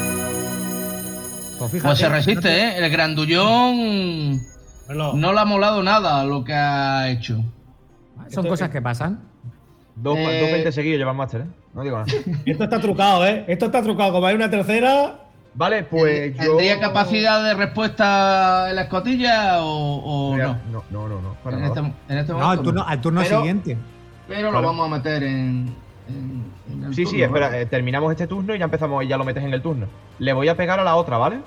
Pues fíjate.
Pues se resiste, ¿eh? El grandullón no le ha molado nada lo que ha hecho.
Son cosas que pasan.
Dos,
Eh,
dos 20 seguidos lleva el máster, ¿eh? No digo nada.
esto está trucado, ¿eh? Esto está trucado. Como hay una tercera.
Vale, pues yo.
¿Tendría capacidad de respuesta en la escotilla o, o no?
No, no, no, no. para
En
nada.
este, en este
No,
momento
al turno,
no.
al turno
Pero-
siguiente.
Pero lo vamos a meter en, en- en el
Sí, sí, espera,
¿vale?
eh, terminamos este turno y ya empezamos y ya lo metes en el turno. Le voy a pegar a la otra, ¿vale?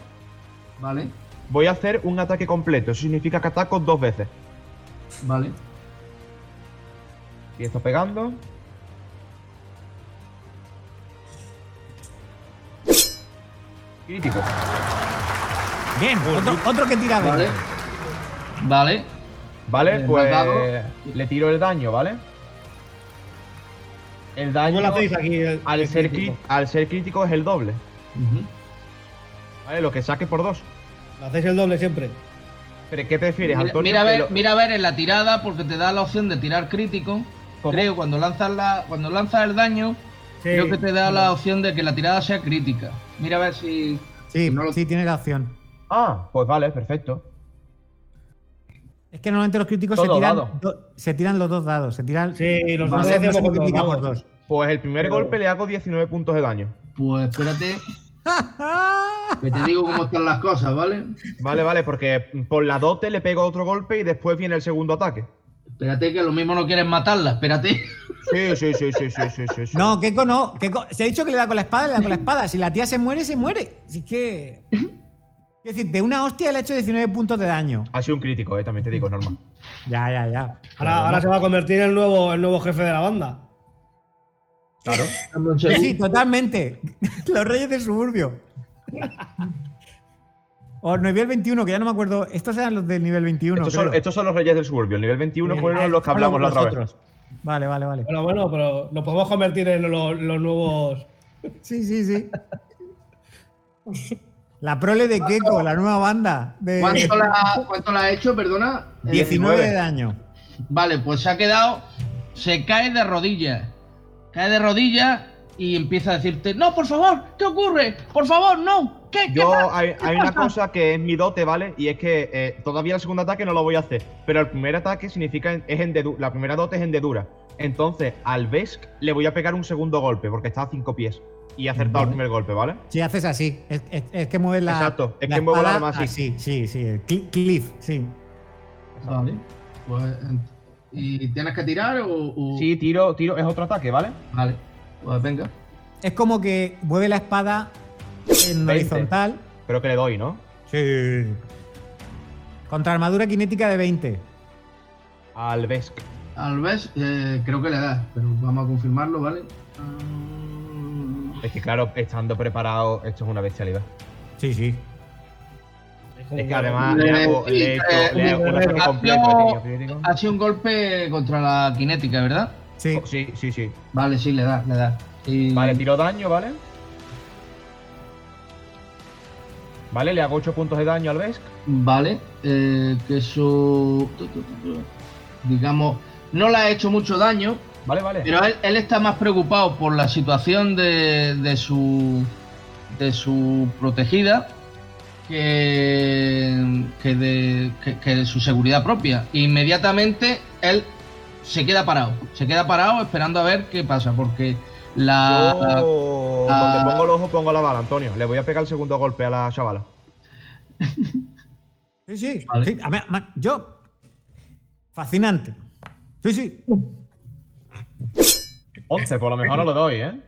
Vale,
Voy a hacer un ataque completo. Eso significa que ataco dos veces.
vale.
Y esto pegando. Crítico.
Bien, otro, otro que tira
Vale. Vale.
Vale,
Eh,
pues le tiro el daño, ¿vale? El daño
¿Cómo lo hacéis aquí? el-
al,
el
ser
crítico?
al ser crítico es el doble. ¿Vale? Lo que saque por dos.
Lo hacéis el doble siempre.
¿Pero qué prefieres,
Mira,
Antonio?
mira a ver,
lo-
mira a ver en la tirada porque te da la opción de tirar crítico.
¿Cómo?
Creo cuando lanzas la, cuando lanzas el daño,
Sí.
creo que te da la opción de que la tirada sea crítica. Mira a ver si.
Sí,
No lo-
sí, tiene la opción.
Ah, pues vale, perfecto.
Es que normalmente los críticos se tiran, do- se tiran los dos dados. Se tiran.
Sí, los dos
se- por dos.
Pues el primer
Pero-
golpe le hago 19 puntos de daño.
Pues espérate, que te digo cómo están las cosas, ¿vale?
Vale, vale, porque por la dote le pego otro golpe y después viene el segundo ataque.
Espérate, que lo mismo no quieres matarla, espérate.
Sí, sí, sí, sí, sí, sí, sí, sí.
No, Keiko no. Keiko, se ha dicho que le da con la espada, le da con la espada. Si la tía se muere, se muere. Así que. Es decir, de una hostia le ha hecho 19 puntos de daño.
Ha sido un crítico, eh, también te digo, normal.
Ya, ya, ya.
Ahora, ahora se va a convertir en el nuevo, el nuevo jefe de la banda.
Claro.
Sí, sí, totalmente. Los reyes del suburbio. O nivel 21, que ya no me acuerdo. Estos eran los del nivel 21.
estos, son,
creo.
estos son los reyes del suburbio. El nivel 21
Ah,
fueron los que hablamos la otra vez.
Vale, vale, vale.
Bueno, bueno, pero nos podemos convertir en los, los nuevos.
Sí, sí, sí. La prole de Keiko, la nueva banda. De
¿Cuánto la, cuánto la ha hecho, perdona? Eh,
19 de daño.
Vale, pues se ha quedado. Se cae de rodillas. Cae de rodillas y empieza a decirte: No, por favor, ¿qué ocurre? Por favor, no. ¿Qué? ¿Qué
Yo, hay,
¿Qué
hay una
pasa?".
cosa que es mi dote, ¿vale? Y es que eh, todavía el segundo ataque no lo voy a hacer. Pero el primer ataque significa, es hendedu- la primera dote es hendedura. Entonces, al Vesk le voy a pegar un segundo golpe, porque está a cinco pies. Y he acertado el primer golpe, ¿vale?
Si haces así, es, es- es que mueves la.
Exacto, es que muevo la
espada
arma así.
así, sí, sí. cli- cliff, sí.
Vale. Pues, ¿Y tienes que tirar o.? o-
Sí, tiro, tiro, es otro ataque, ¿vale?
Vale. Pues venga.
Es como que mueve la espada en
20.
horizontal.
Creo que le doy, ¿no?
Sí. Contra armadura cinética de 20.
Al Vesk.
Al vez, eh, creo que le das, pero vamos a confirmarlo, ¿vale?
Es que claro, estando preparado, esto es una bestialidad.
Sí, sí.
Es que además
Le-
le hago, le he hecho-
eh,
le hago un ataque completo.
Ha sido un golpe contra la cinética, ¿verdad?
Sí.
Sí, sí, sí.
Vale, sí, le da, le da. Y-
Vale, tiro daño, ¿vale? Vale, le hago 8 puntos de daño al Vesk.
Vale, eh, que eso. Digamos, no le ha hecho mucho daño,
Vale, vale.
pero él, él está más preocupado por la situación de, de su. de su protegida que, que, de, que- que de su seguridad propia. Inmediatamente él se queda parado, se queda parado esperando a ver qué pasa, porque la.
Yo, donde pongo el ojo, pongo la bala, Antonio. Le voy a pegar el segundo golpe a la chavala.
Sí, sí.
Vale.
sí. A mí- a mí- yo. Fascinante. Sí, sí.
11, por lo mejor no lo doy, ¿eh?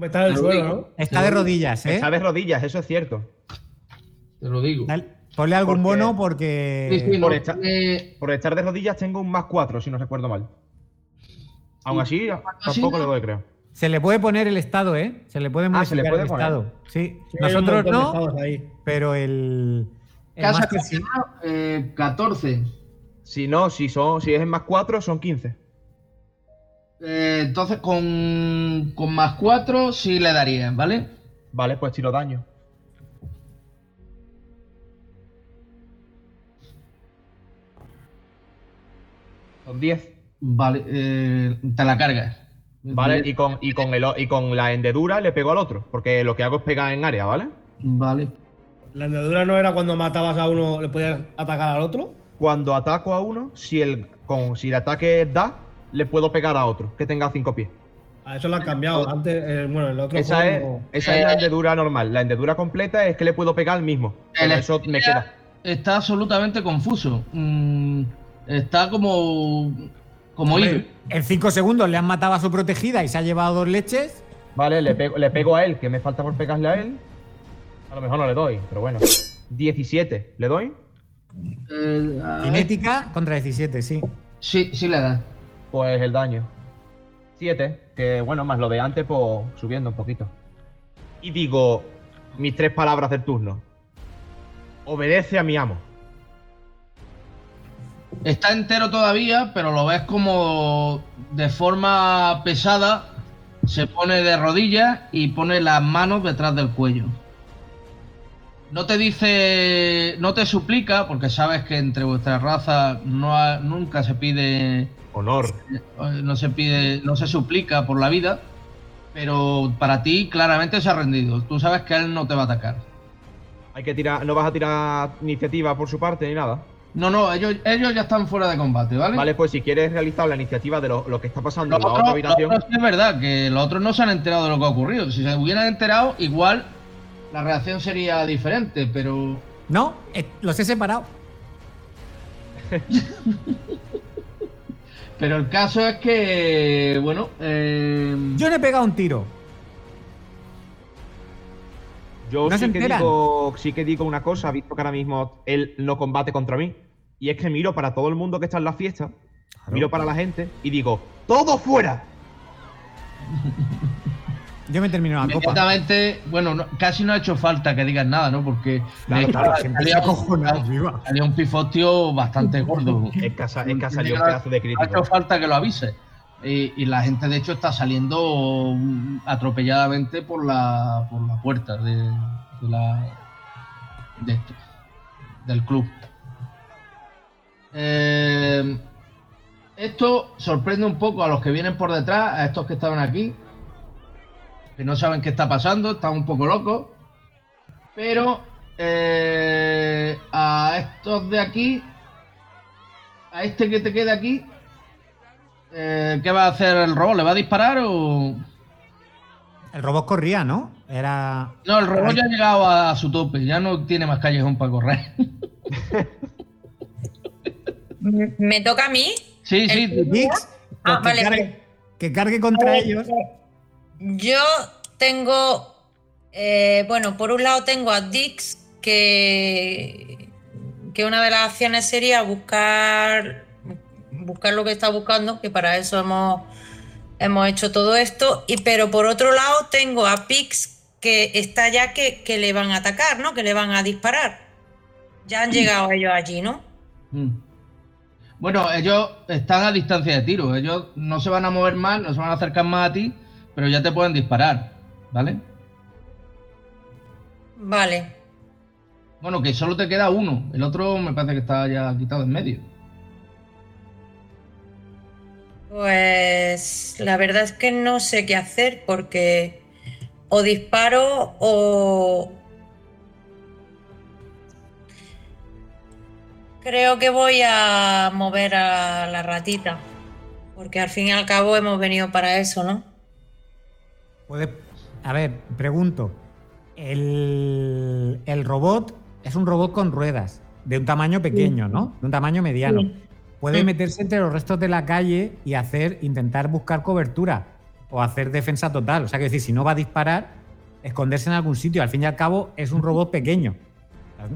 Está en el suelo,
digo.
¿no?
Está de rodillas, ¿eh?
Está de rodillas, eso es cierto.
Te lo digo.
Dale, Ponle algún
Porque-
bono porque.
Sí, sí, no,
por esta-
eh,
Por estar de rodillas tengo un más 4, si no recuerdo mal. Aún así, tampoco le doy, creo.
Se le puede poner el estado, ¿eh? Se le puede
Ah, se le
modificar
puede
el
poner.
estado. Sí.
Sí,
Nosotros no,
ahí.
pero el. el
Casa
Master sí.
Eh, 14.
Si no, si, son, si es en más 4, son 15.
Eh, entonces con, con más 4 sí le daría, ¿vale?
Vale, pues tiro daño. Son 10.
Vale, eh, te la cargas.
Vale, y con, y, con el, o- y con la hendedura le pego al otro. Porque lo que hago es pegar en área, ¿vale?
Vale.
La hendedura no era cuando matabas a uno, le podías atacar al otro.
Cuando ataco a uno, si el, con, si el ataque da, le puedo pegar a otro, que tenga 5 pies.
A eso lo han cambiado. Antes, eh, bueno, el otro
Esa es, esa es la hendedura normal. La hendedura completa es que le puedo pegar al mismo.
El
eso me queda.
Está absolutamente confuso. Mm, está como. Como.
Hombre, en 5 segundos le han matado a su protegida y se ha llevado dos leches.
Vale, le pego, le pego a él, que me falta por pegarle a él. A lo mejor no le doy, pero bueno. 17, ¿le doy?
Eh.
Cinética contra 17, sí.
Sí, sí le da.
Pues el daño. 7, que bueno, más lo de antes, pues subiendo un poquito. Y digo mis tres palabras del turno. Obedece a mi amo.
Está entero todavía, pero lo ves como de forma pesada se pone de rodillas y pone las manos detrás del cuello. No te dice, no te suplica, porque sabes que entre vuestras razas no ha- nunca se pide,
Honor.
no se pide, no se suplica por la vida, Pero para ti claramente se ha rendido. Tú sabes que él no te va a atacar.
Hay que tirar, no vas a tirar iniciativa por su parte ni nada.
No, no, ellos, ellos ya están fuera de combate, ¿vale?
Vale, pues si quieres realizar la iniciativa de lo, lo que está pasando
Los
en la
otros,
otra habitación.
sí es verdad que los otros no se han enterado de lo que ha ocurrido. Si se hubieran enterado, igual la reacción sería diferente, pero
No, eh, los he separado.
pero el caso es que bueno, eh,
Yo le he pegado un tiro.
Yo
No se
sí que, digo, sí que digo una cosa, visto que ahora mismo él no combate contra mí. Y es que miro para todo el mundo que está en la fiesta, miro para la gente y digo, ¡todo fuera!
Yo me termino la copa.
bueno, no- casi no ha hecho falta que digas nada, ¿no? Porque
Claro, claro,
salía, un pifostio bastante gordo.
Es que, es que un pedazo de
no ha hecho
crítico.
falta que lo avise. Y, y la gente, de hecho, está saliendo mm, atropelladamente por la, por la puerta de, de la, de esto, del club. Eh, esto sorprende un poco a los que vienen por detrás, a estos que estaban aquí, que no saben qué está pasando, están un poco locos. Pero eh, a estos de aquí, a este que te queda aquí, eh, ¿qué va a hacer el robot? ¿Le va a disparar o.?
El robot corría, ¿no? Era.
No, el robot ya ha llegado a su tope, ya no tiene más callejón para correr.
¿Me toca a mí?
sí, sí,
El-
Dix,
Ah,
pues que,
vale,
cargue, que cargue contra ellos.
Yo tengo, eh, bueno, por un lado tengo a Dix, que, que una de las acciones sería buscar, buscar lo que está buscando, que para eso hemos, hemos hecho todo esto, y, pero por otro lado tengo a Pix, que está ya que, que le van a atacar, ¿no? Que le van a disparar. Ya han llegado ellos allí, ¿no?
Mm. Bueno, ellos están a distancia de tiro. Ellos no se van a mover más, no se van a acercar más a ti, pero ya te pueden disparar, ¿vale?
Vale.
Bueno, que solo te queda uno. El otro me parece que está ya quitado en medio.
Pues la verdad es que no sé qué hacer porque o disparo o... Creo que voy a mover a la ratita. Porque al fin y al cabo hemos venido para eso, ¿no?
Puede- A ver, pregunto. El, el robot es un robot con ruedas, de un tamaño pequeño, ¿no? De un tamaño mediano.
Sí.
Puede
Sí.
meterse entre los restos de la calle y hacer, intentar buscar cobertura o hacer defensa total. O sea, que decir, si no va a disparar, esconderse en algún sitio. Al fin y al cabo, es un robot pequeño.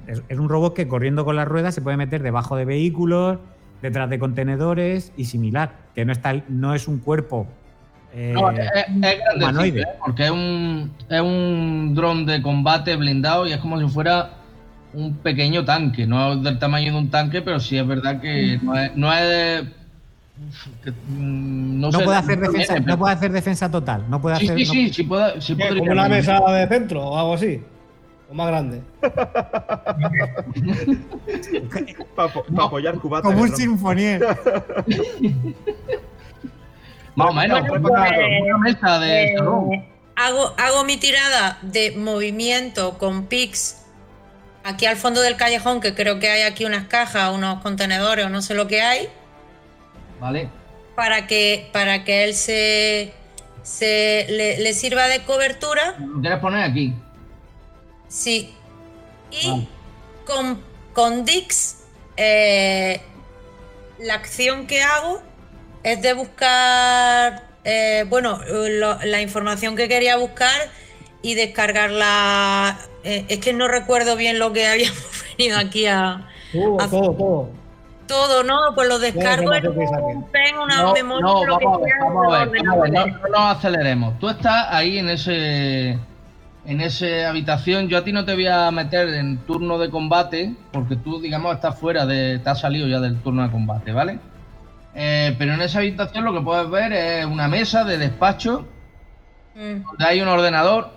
Es, es un robot que corriendo con las ruedas se puede meter debajo de vehículos, detrás de contenedores y similar. Que no, está, no es un cuerpo. eh,
No, es, es
humanoide.
porque es un, es un dron de combate blindado y es como si fuera un pequeño tanque. No del tamaño de un tanque, pero sí es verdad que no es, no es de- que, mm, no
no,
sé,
puede hacer defensa,
viene,
no puede hacer defensa total. No puede
Sí,
hacer.
sí,
no-
sí, sí, puede- sí.
¿Como una mesa de centro o algo así? O más grande.
Para apoyar cubata.
Como un sinfonier.
Más o menos, una,
pues,
una mesa de
Eh,
salón.
hago, hago mi tirada de movimiento con Pix aquí al fondo del callejón, que creo que hay aquí unas cajas, unos contenedores o no sé lo que hay.
¿Vale?
para que, para que él se, se le, le sirva de cobertura.
¿Lo quieres poner aquí?
Sí. Y
Vale.
con, con Dix, eh, la acción que hago es de buscar, eh, bueno, lo- la información que quería buscar y descargarla. Eh, es que no recuerdo bien lo que habíamos venido aquí a.
Todo,
Ah,
todo, todo.
Todo, ¿no? Pues lo descargo en
información que
un pen, una
No,
memoria,
no,
lo que
a ver,
sea,
vamos a ver,
en el
vamos a ver, no,
ordenador.
no nos aceleremos. Tú estás ahí en ese en esa habitación. Yo a ti no te voy a meter en turno de combate, porque tú, digamos, estás fuera de. te has salido ya del turno de combate, ¿vale? Eh, pero en esa habitación lo que puedes ver es una mesa de despacho
Mm.
donde hay un ordenador.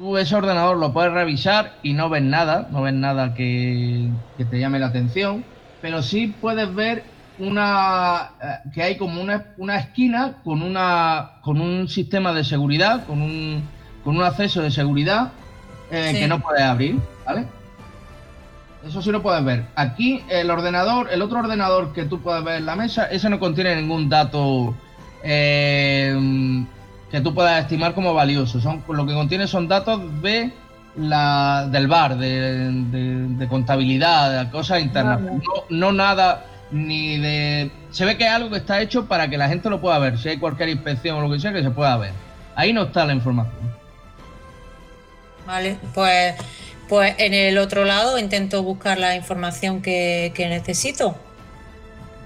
Tú ese ordenador lo puedes revisar y no ves nada, no ves nada que, que te llame la atención, pero sí puedes ver una eh, que hay como una, una esquina con una con un sistema de seguridad, con un con un acceso de seguridad eh,
Sí.
que no puedes abrir, ¿vale? Eso sí lo puedes ver. Aquí el ordenador, el otro ordenador que tú puedes ver en la mesa, ese no contiene ningún dato eh, que tú puedas estimar como valioso. Son, lo que contiene son datos de la, del bar, de, de- de contabilidad, de cosas internas.
Vale.
No, no nada ni de... Se ve que es algo que está hecho para que la gente lo pueda ver. Si hay cualquier inspección o lo que sea, que se pueda ver. Ahí no está la información.
Vale, pues, pues en el otro lado intento buscar la información que, que necesito.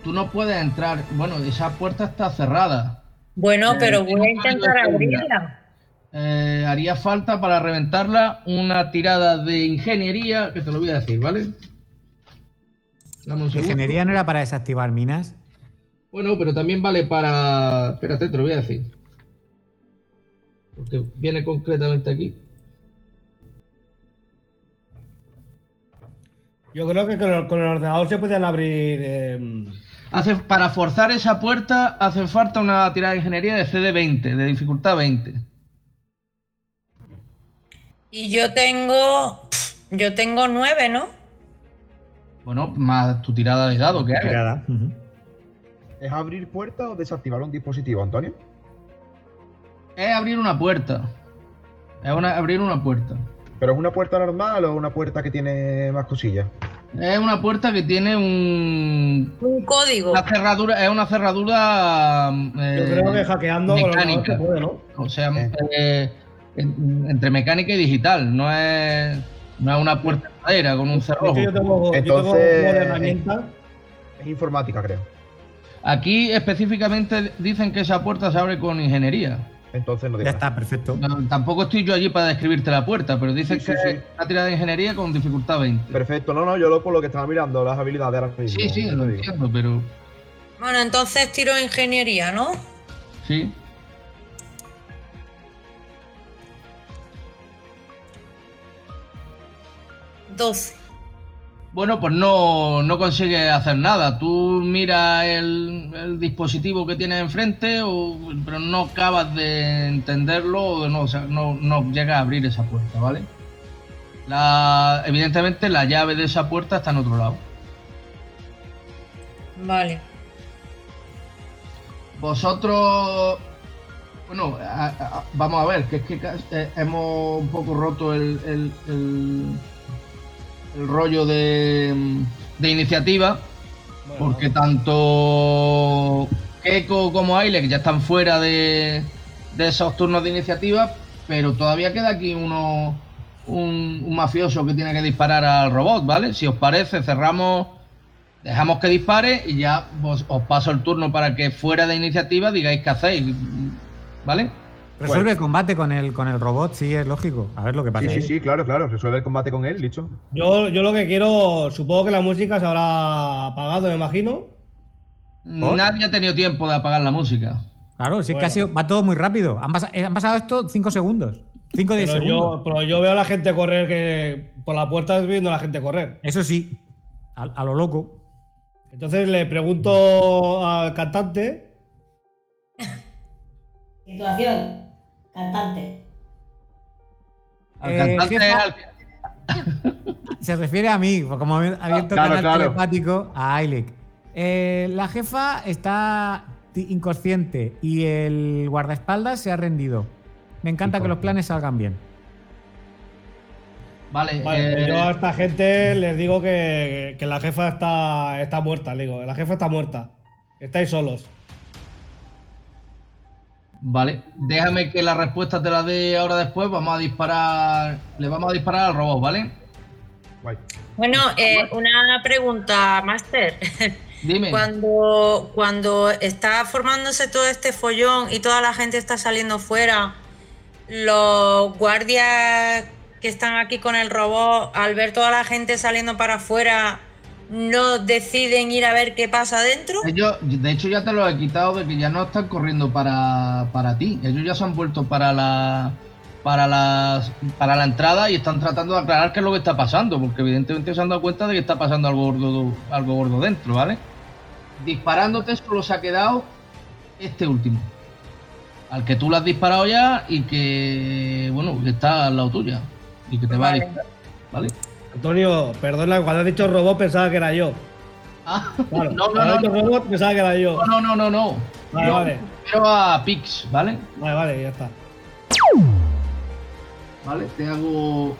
Tú no puedes entrar. Bueno, esa puerta está cerrada.
Bueno,
Eh,
pero voy a intentar abrirla.
Eh, haría falta para reventarla una tirada de ingeniería, que te lo voy a decir, ¿vale?
Ingeniería no era para desactivar minas.
Bueno, pero también vale para. Espérate, te lo voy a decir. Porque viene concretamente aquí.
Yo creo que con el, con el ordenador se pueden abrir. eh,
Hace, para forzar esa puerta hace falta una tirada de ingeniería de CD20, de dificultad 20.
Y yo tengo. Yo tengo nueve, ¿no?
Bueno, más tu tirada de dado que.
Tirada.
¿Es abrir puerta o desactivar un dispositivo, Antonio?
Es abrir una puerta. Es una- abrir una puerta.
¿Pero es una puerta normal o una puerta que tiene más cosillas?
Es una puerta que tiene un.
Un código.
Una cerradura, es una cerradura.
yo
eh,
creo que hackeando
mecánica.
se puede, ¿no?
O sea,
Eh.
eh, en- entre mecánica y digital. No es, no es una puerta de madera con un cerrojo.
yo tengo, yo tengo
Entonces,
una de herramientas.
Es informática, creo.
Aquí específicamente dicen que esa puerta se abre con ingeniería.
Entonces no digo
Ya está, perfecto.
No, tampoco estoy yo allí para describirte la puerta, pero
Sí, sí,
que
sí.
es una tirada de ingeniería con dificultad 20.
Perfecto, no, no, yo lo por lo que estaba mirando las habilidades ahora mismo.
sí, sí, lo entiendo, pero
Bueno, entonces tiro ingeniería, ¿no?
sí.
Doce.
Bueno, pues no, no consigue hacer nada. Tú miras el, el dispositivo que tienes enfrente, o, pero no acabas de entenderlo o no, o sea, no, no llegas a abrir esa puerta, ¿vale? La, evidentemente la llave de esa puerta está en otro lado.
Vale.
Vosotros, bueno, a- a- vamos a ver, que es que eh, hemos un poco roto el, el, el- el rollo de, de iniciativa.
Bueno,
Porque tanto Keiko como Ailek ya están fuera de, de esos turnos de iniciativa, pero todavía queda aquí uno un, un mafioso que tiene que disparar al robot, ¿vale? Si os parece, cerramos, dejamos que dispare y ya vos- os paso el turno para que fuera de iniciativa digáis qué hacéis, ¿vale?
Resuelve el combate con el, con el robot, sí, es lógico. A ver lo que pasa.
Sí, sí, sí, claro, claro. Resuelve el combate con él, listo.
Yo, yo lo que quiero, supongo que la música se habrá apagado, me imagino.
¿Por?
Nadie ha tenido tiempo de apagar la música.
Claro, si es que
Bueno.
ha sido- va todo muy rápido. Han, pasa- eh, han pasado esto 5 segundos. 5 o 10
Pero
segundos.
yo, pero yo veo a la gente correr que por la puerta estoy viendo a la gente correr.
Eso sí, a, a lo loco.
Entonces le pregunto al cantante.
Situación. Cantante.
Al
Eh,
cantante
jefa-
al-
Se refiere a mí, porque como abierto
Claro,
canal
claro.
telepático a Ailek. Eh, la jefa está inconsciente y el guardaespaldas se ha rendido. Me encanta que los planes salgan bien.
Vale,
Vale,
eh,
yo a esta gente les digo que, que la jefa está, está muerta, le digo, la jefa está muerta. Estáis solos.
Vale, déjame que la respuesta te la dé ahora después. Vamos a disparar. Le vamos a disparar al robot, ¿vale?
Guay.
Bueno, eh, una pregunta, Master.
Dime.
Cuando, cuando está formándose todo este follón y toda la gente está saliendo fuera, los guardias que están aquí con el robot, al ver toda la gente saliendo para afuera, no deciden ir a ver qué pasa adentro.
Ellos, de hecho, ya te lo he quitado de que ya no están corriendo para, para ti. Ellos ya se han vuelto para la para las para la entrada y están tratando de aclarar qué es lo que está pasando, porque evidentemente se han dado cuenta de que está pasando algo gordo, algo gordo dentro, ¿vale? disparándote solo se ha quedado este último. Al que tú le has disparado ya y que, bueno, que está al lado tuya. Y que te va a
Vale.
disparar. ¿Vale?
Antonio, perdona, cuando has dicho robot pensaba que era yo.
Ah,
Claro,
no, no,
cuando
no,
has dicho
no,
robot pensaba que era yo.
no, no, no, no.
Vale,
Yo
vale.
Pero a Pix, ¿vale?
Vale, vale, ya está.
¿Vale? Te hago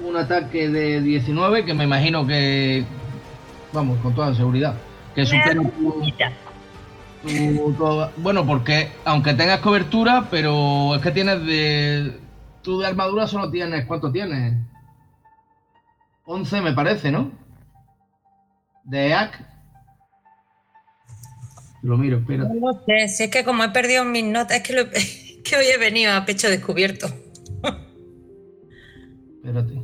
un ataque de 19 que me imagino que, vamos, con toda seguridad, que supera tu, tu- tu- Bueno, porque aunque tengas cobertura, pero es que tienes de... Tú de armadura solo tienes... ¿Cuánto tienes? 11 me parece, ¿no? De EAC. Lo miro, espérate.
No lo sé, si es que como he perdido mis notas, es que, lo- que hoy he venido a pecho descubierto.
Espérate.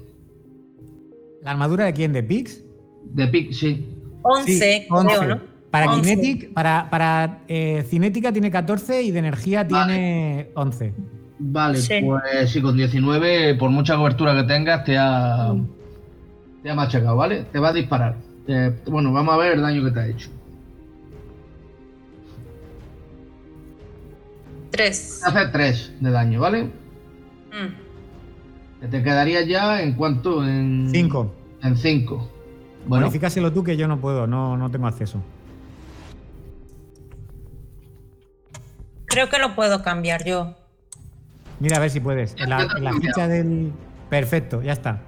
¿La armadura de quién? ¿De Pix?
De Pix, sí.
11,
Sí,
creo,
11.
¿no?
Para
11.
Kinetic, para, para eh, cinética tiene 14 y de energía tiene 11.
Vale,
Sí.
pues sí, con 19, por mucha cobertura que tengas, te ha, te ha machacado, ¿vale? Te va a disparar. Eh, bueno, vamos a ver el daño que te ha hecho.
3.
Te hace 3 de daño, ¿vale?
Mm.
Que Te quedaría ya en cuánto? En
5.
En 5. Bueno,
Modifícaselo tú que yo no puedo, no, no tengo acceso.
Creo que lo puedo cambiar yo.
Mira a ver si puedes. En la, en la ficha del. Perfecto, ya está.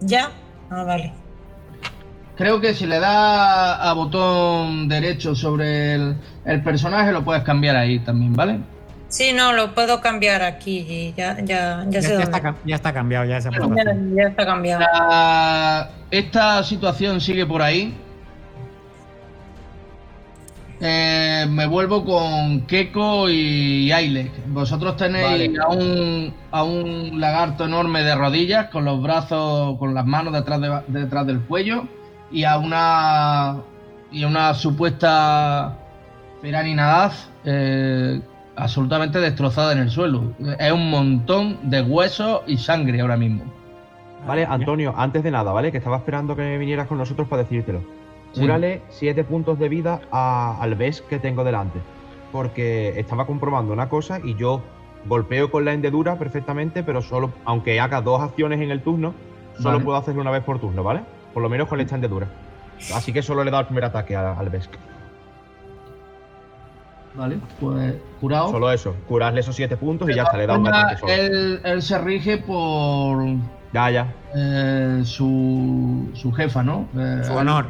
¿Ya? Ah, vale.
creo que si le das a botón derecho sobre el, el personaje, lo puedes cambiar ahí también, ¿vale?
Sí, no, lo puedo cambiar aquí. y Ya, ya, ya
Ya,
sé
ya
dónde.
está, ya está cambiado, ya esa
Ya, está cambiado.
La- esta situación sigue por ahí. Eh, me vuelvo con Keko y Ailek. Vosotros tenéis
Vale.
a, un, a un lagarto enorme de rodillas, con los brazos, con las manos detrás, de- detrás del cuello, y a una y a una supuesta Peraninadaz eh, absolutamente destrozada en el suelo. Es un montón de huesos y sangre ahora mismo.
Vale, Antonio, antes de nada, ¿vale? Que estaba esperando que vinieras con nosotros para decírtelo.
Sí.
Cúrale 7 puntos de vida a- al Bes que tengo delante. Porque estaba comprobando una cosa y yo golpeo con la hendedura perfectamente, pero solo, aunque haga dos acciones en el turno, solo
Vale.
puedo hacerlo una vez por turno, ¿vale? Por lo menos con esta hendedura. Así que solo le he dado el primer ataque a- al Besk.
Vale, pues curado.
Solo eso, curarle esos 7 puntos y ya está, le he dado un ataque solo.
él, él se rige por
Ya, ya.
eh, su, su jefa, ¿no? Eh,
Su honor.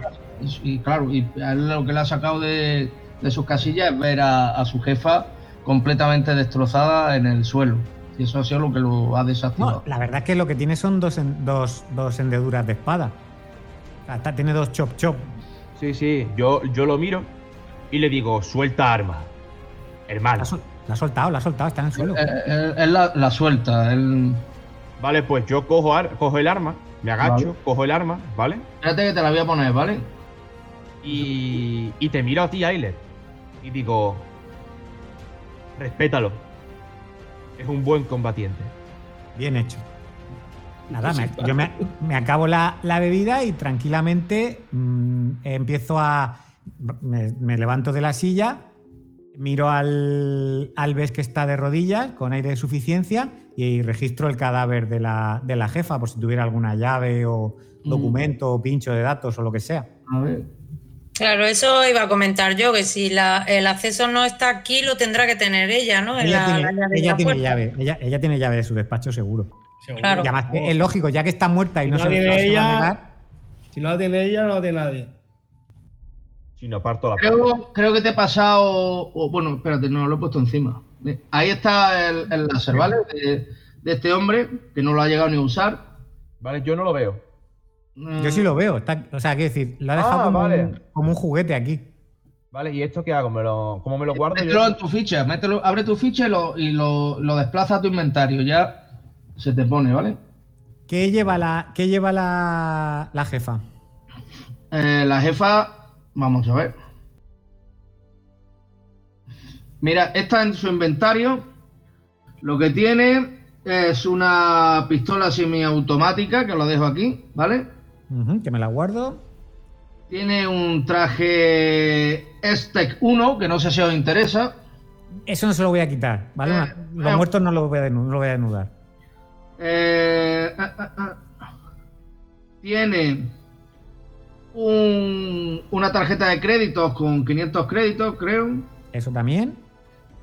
Y claro, y lo que le ha sacado de, de sus casillas es ver a, a su jefa completamente destrozada en el suelo. Y eso ha sido lo que lo ha desactivado.
No, la verdad es que lo que tiene son dos, en- dos, dos hendeduras de espada. Está- tiene dos chop chop.
Sí, sí, yo, yo lo miro y le digo, suelta arma. Hermano.
La, ha sol- la ha soltado, la ha soltado, está en el suelo.
Eh, él, él la, la suelta. Él...
Vale, pues yo cojo, ar- cojo el arma, me agacho,
Vale.
cojo el arma, ¿vale?
Espérate que te la voy a poner, ¿vale?
Y, y te miro a ti, Ailer. Y digo, respétalo. Es un buen combatiente.
Bien hecho. Nada, me- yo me, me acabo la, la bebida y tranquilamente mm, empiezo a. Me, me levanto de la silla, miro al, al Bes que está de rodillas con aire de suficiencia y registro el cadáver de la, de la jefa por si tuviera alguna llave o
Mm.
documento o pincho de datos o lo que sea.
A ver.
Claro, eso iba a comentar yo, que si la- el acceso no está aquí, lo tendrá que tener ella, ¿no?
Ella
la-
tiene,
la llave de
ella
la
tiene llave, ella, ella tiene llave de su despacho seguro.
Seguro.
Claro.
Y además, es lógico, ya que está muerta y
Si
no
no
se, no
tiene
se va a
ella-
negar,
Si no la tiene ella, no la tiene nadie.
Si no parto la.
Creo, creo que te he pasado. bueno, espérate, no, lo he puesto encima. Ahí está el, el láser, ¿vale? De, de este hombre, que no lo ha llegado ni a usar.
Vale, yo no lo veo.
Yo sí lo veo. Está, o sea, quiero decir, lo ha dejado
Ah,
como,
vale.
un, como un juguete aquí.
Vale, ¿y esto qué hago? ¿Me lo, ¿Cómo me lo guardo?
Mételo
Yo?
en tu ficha, mételo, abre tu ficha y lo, y lo, lo desplaza a tu inventario. Ya se te pone, ¿vale?
¿Qué lleva la, qué lleva la, la jefa?
Eh, la jefa, vamos a ver. Mira, está en su inventario. Lo que tiene es una pistola semiautomática, que lo dejo aquí, ¿vale?
Que me la guardo.
Tiene un traje Estec 1, que no sé si os interesa.
Eso no se lo voy a quitar, ¿vale?
Eh,
Los
eh.
muertos no los voy a, denu- no lo voy a desnudar.
Eh, ah, ah, ah. Tiene un- una tarjeta de créditos con 500 créditos, creo.
Eso también.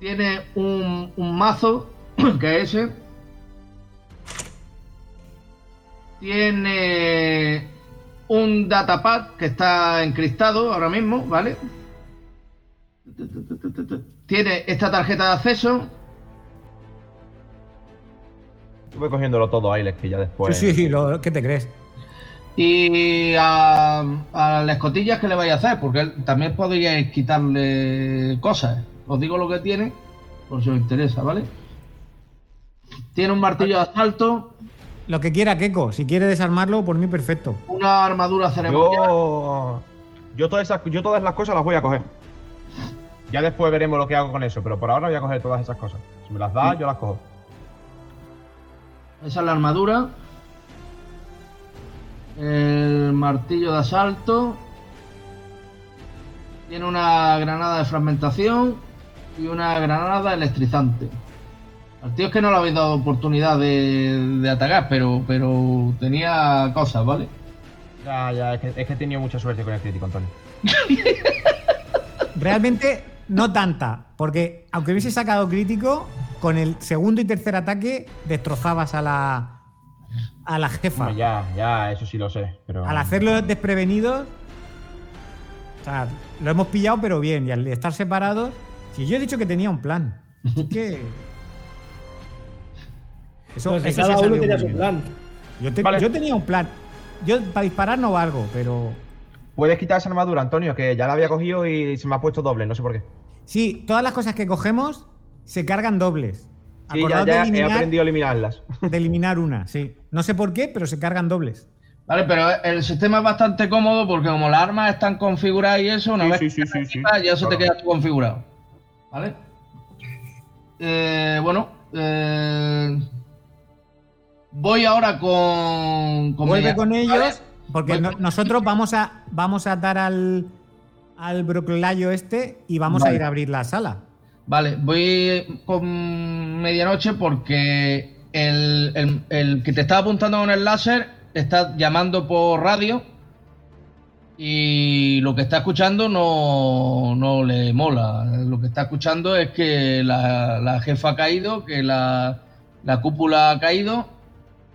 Tiene un, un mazo, que es ese. Tiene un datapad que está encriptado ahora mismo, ¿vale? Tiene esta tarjeta de acceso.
Voy cogiéndolo todo, Ailes, que ya después.
sí, sí, lo- ¿qué te crees?
Y a, a las escotillas, ¿qué le vais a hacer? Porque también podríais quitarle cosas. Os digo lo que tiene, por si os interesa, ¿vale? Tiene un martillo de asalto,
Lo que quiera, Keiko. Si quiere desarmarlo, por mí perfecto.
una armadura ceremonial.
Yo. Yo todas, esas, yo todas las cosas las voy a coger. Ya después veremos lo que hago con eso, pero por ahora voy a coger todas esas cosas. Si me las das, yo las cojo.
Esa es la armadura. El martillo de asalto. Tiene una granada de fragmentación y una granada electrizante. Al tío es que no le habéis dado oportunidad de, de atacar, pero, pero tenía cosas, ¿vale?
Ya, ya, es que, es que he tenido mucha suerte con el crítico, Antonio.
Realmente no tanta, porque aunque hubiese sacado crítico, con el segundo y tercer ataque destrozabas a la a la jefa.
Ya, ya, eso sí lo sé. Pero.
Al hacerlo desprevenidos, o sea, lo hemos pillado, pero bien. Y al estar separados, si yo he dicho que tenía un plan, es que eso,
si
eso
cada
se
uno
salió
tenía
muy
su
bien.
plan.
Yo, te-
Vale.
yo tenía un plan. Yo para disparar no valgo, pero
Puedes quitar esa armadura, Antonio, que ya la había cogido y se me ha puesto doble, no sé por qué.
sí, todas las cosas que cogemos se cargan dobles.
Sí, ya,
Acordaos
ya
de,
he aprendido a eliminarlas.
de eliminar una, sí. No sé por qué, pero se cargan dobles.
Vale, pero el sistema es bastante cómodo porque como las armas están configuradas y eso, una
Sí,
vez
sí,
que
sí,
equipas, ya eso te queda tú configurado. ¿Vale? Eh, bueno, eh, voy ahora con... con
Vuelve
Media-
con ellos,
¿vale?
porque no- nosotros vamos a, vamos a dar al, al broclayo este y vamos a ir a abrir la sala.
Vale, voy con medianoche porque el, el- el que te está apuntando con el láser está llamando por radio y lo que está escuchando no, no le mola. Lo que está escuchando es que la, la jefa ha caído, que la, la cúpula ha caído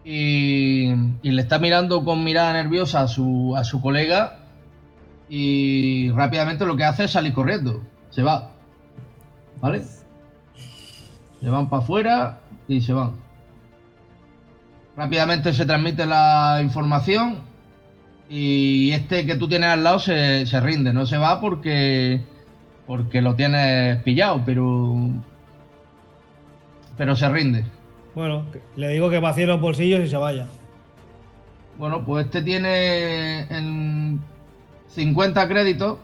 y, y le está mirando con mirada nerviosa a su, a su colega y rápidamente lo que hace es salir corriendo. Se va. ¿Vale? Se van para afuera y se van. Rápidamente se transmite la información y este que tú tienes al lado se, se rinde, no se va porque porque lo tienes pillado, pero pero se rinde.
Bueno, le digo que vacíe los bolsillos y se vaya.
Bueno, pues este tiene en 50 créditos